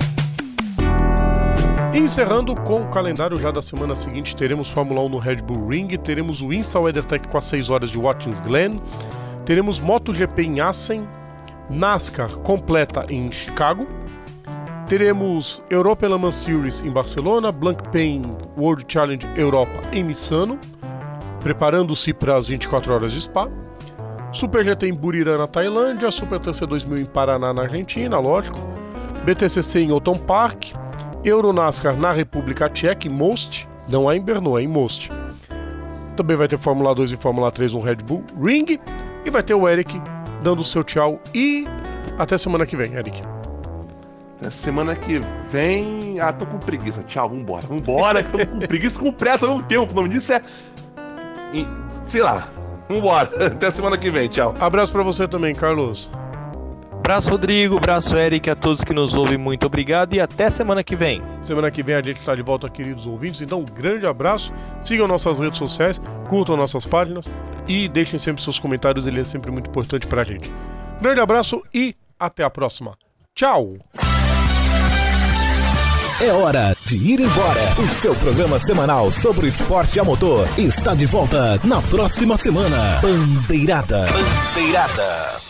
Encerrando com o calendário já da semana seguinte, teremos Fórmula 1 no Red Bull Ring, teremos o INSA WeatherTech com as 6 horas de Watkins Glen, teremos MotoGP em Assen, NASCAR completa em Chicago, teremos Europa Le Mans Series em Barcelona, Blancpain World Challenge Europa em Missano, preparando-se para as 24 horas de Spa, Super GT em Buriram, na Tailândia, Super TC 2000 em Paraná, na Argentina, lógico, BTCC em Oton Park, Euronascar na República Tcheca, em Most, não é em Brno, é em Most. Também vai ter Fórmula 2 e Fórmula 3 no Red Bull Ring, e vai ter o Eric dando o seu tchau e Até semana que vem, Eric. Até semana que vem. Ah, tô com preguiça. Tchau, vambora. Vambora, que tô com preguiça com pressa ao mesmo tempo. O nome disso é. Sei lá. Vambora. Até semana que vem. Tchau. Abraço pra você também, Carlos. Abraço, Rodrigo. Abraço, Eric. A todos que nos ouvem, muito obrigado e até semana que vem. Semana que vem a gente está de volta, queridos ouvintes. Então, um grande abraço. Sigam nossas redes sociais, curtam nossas páginas e deixem sempre seus comentários, ele é sempre muito importante pra gente. Grande abraço e até a próxima. Tchau! É hora de ir embora. O seu programa semanal sobre o esporte a motor está de volta na próxima semana. Bandeirada. Bandeirada.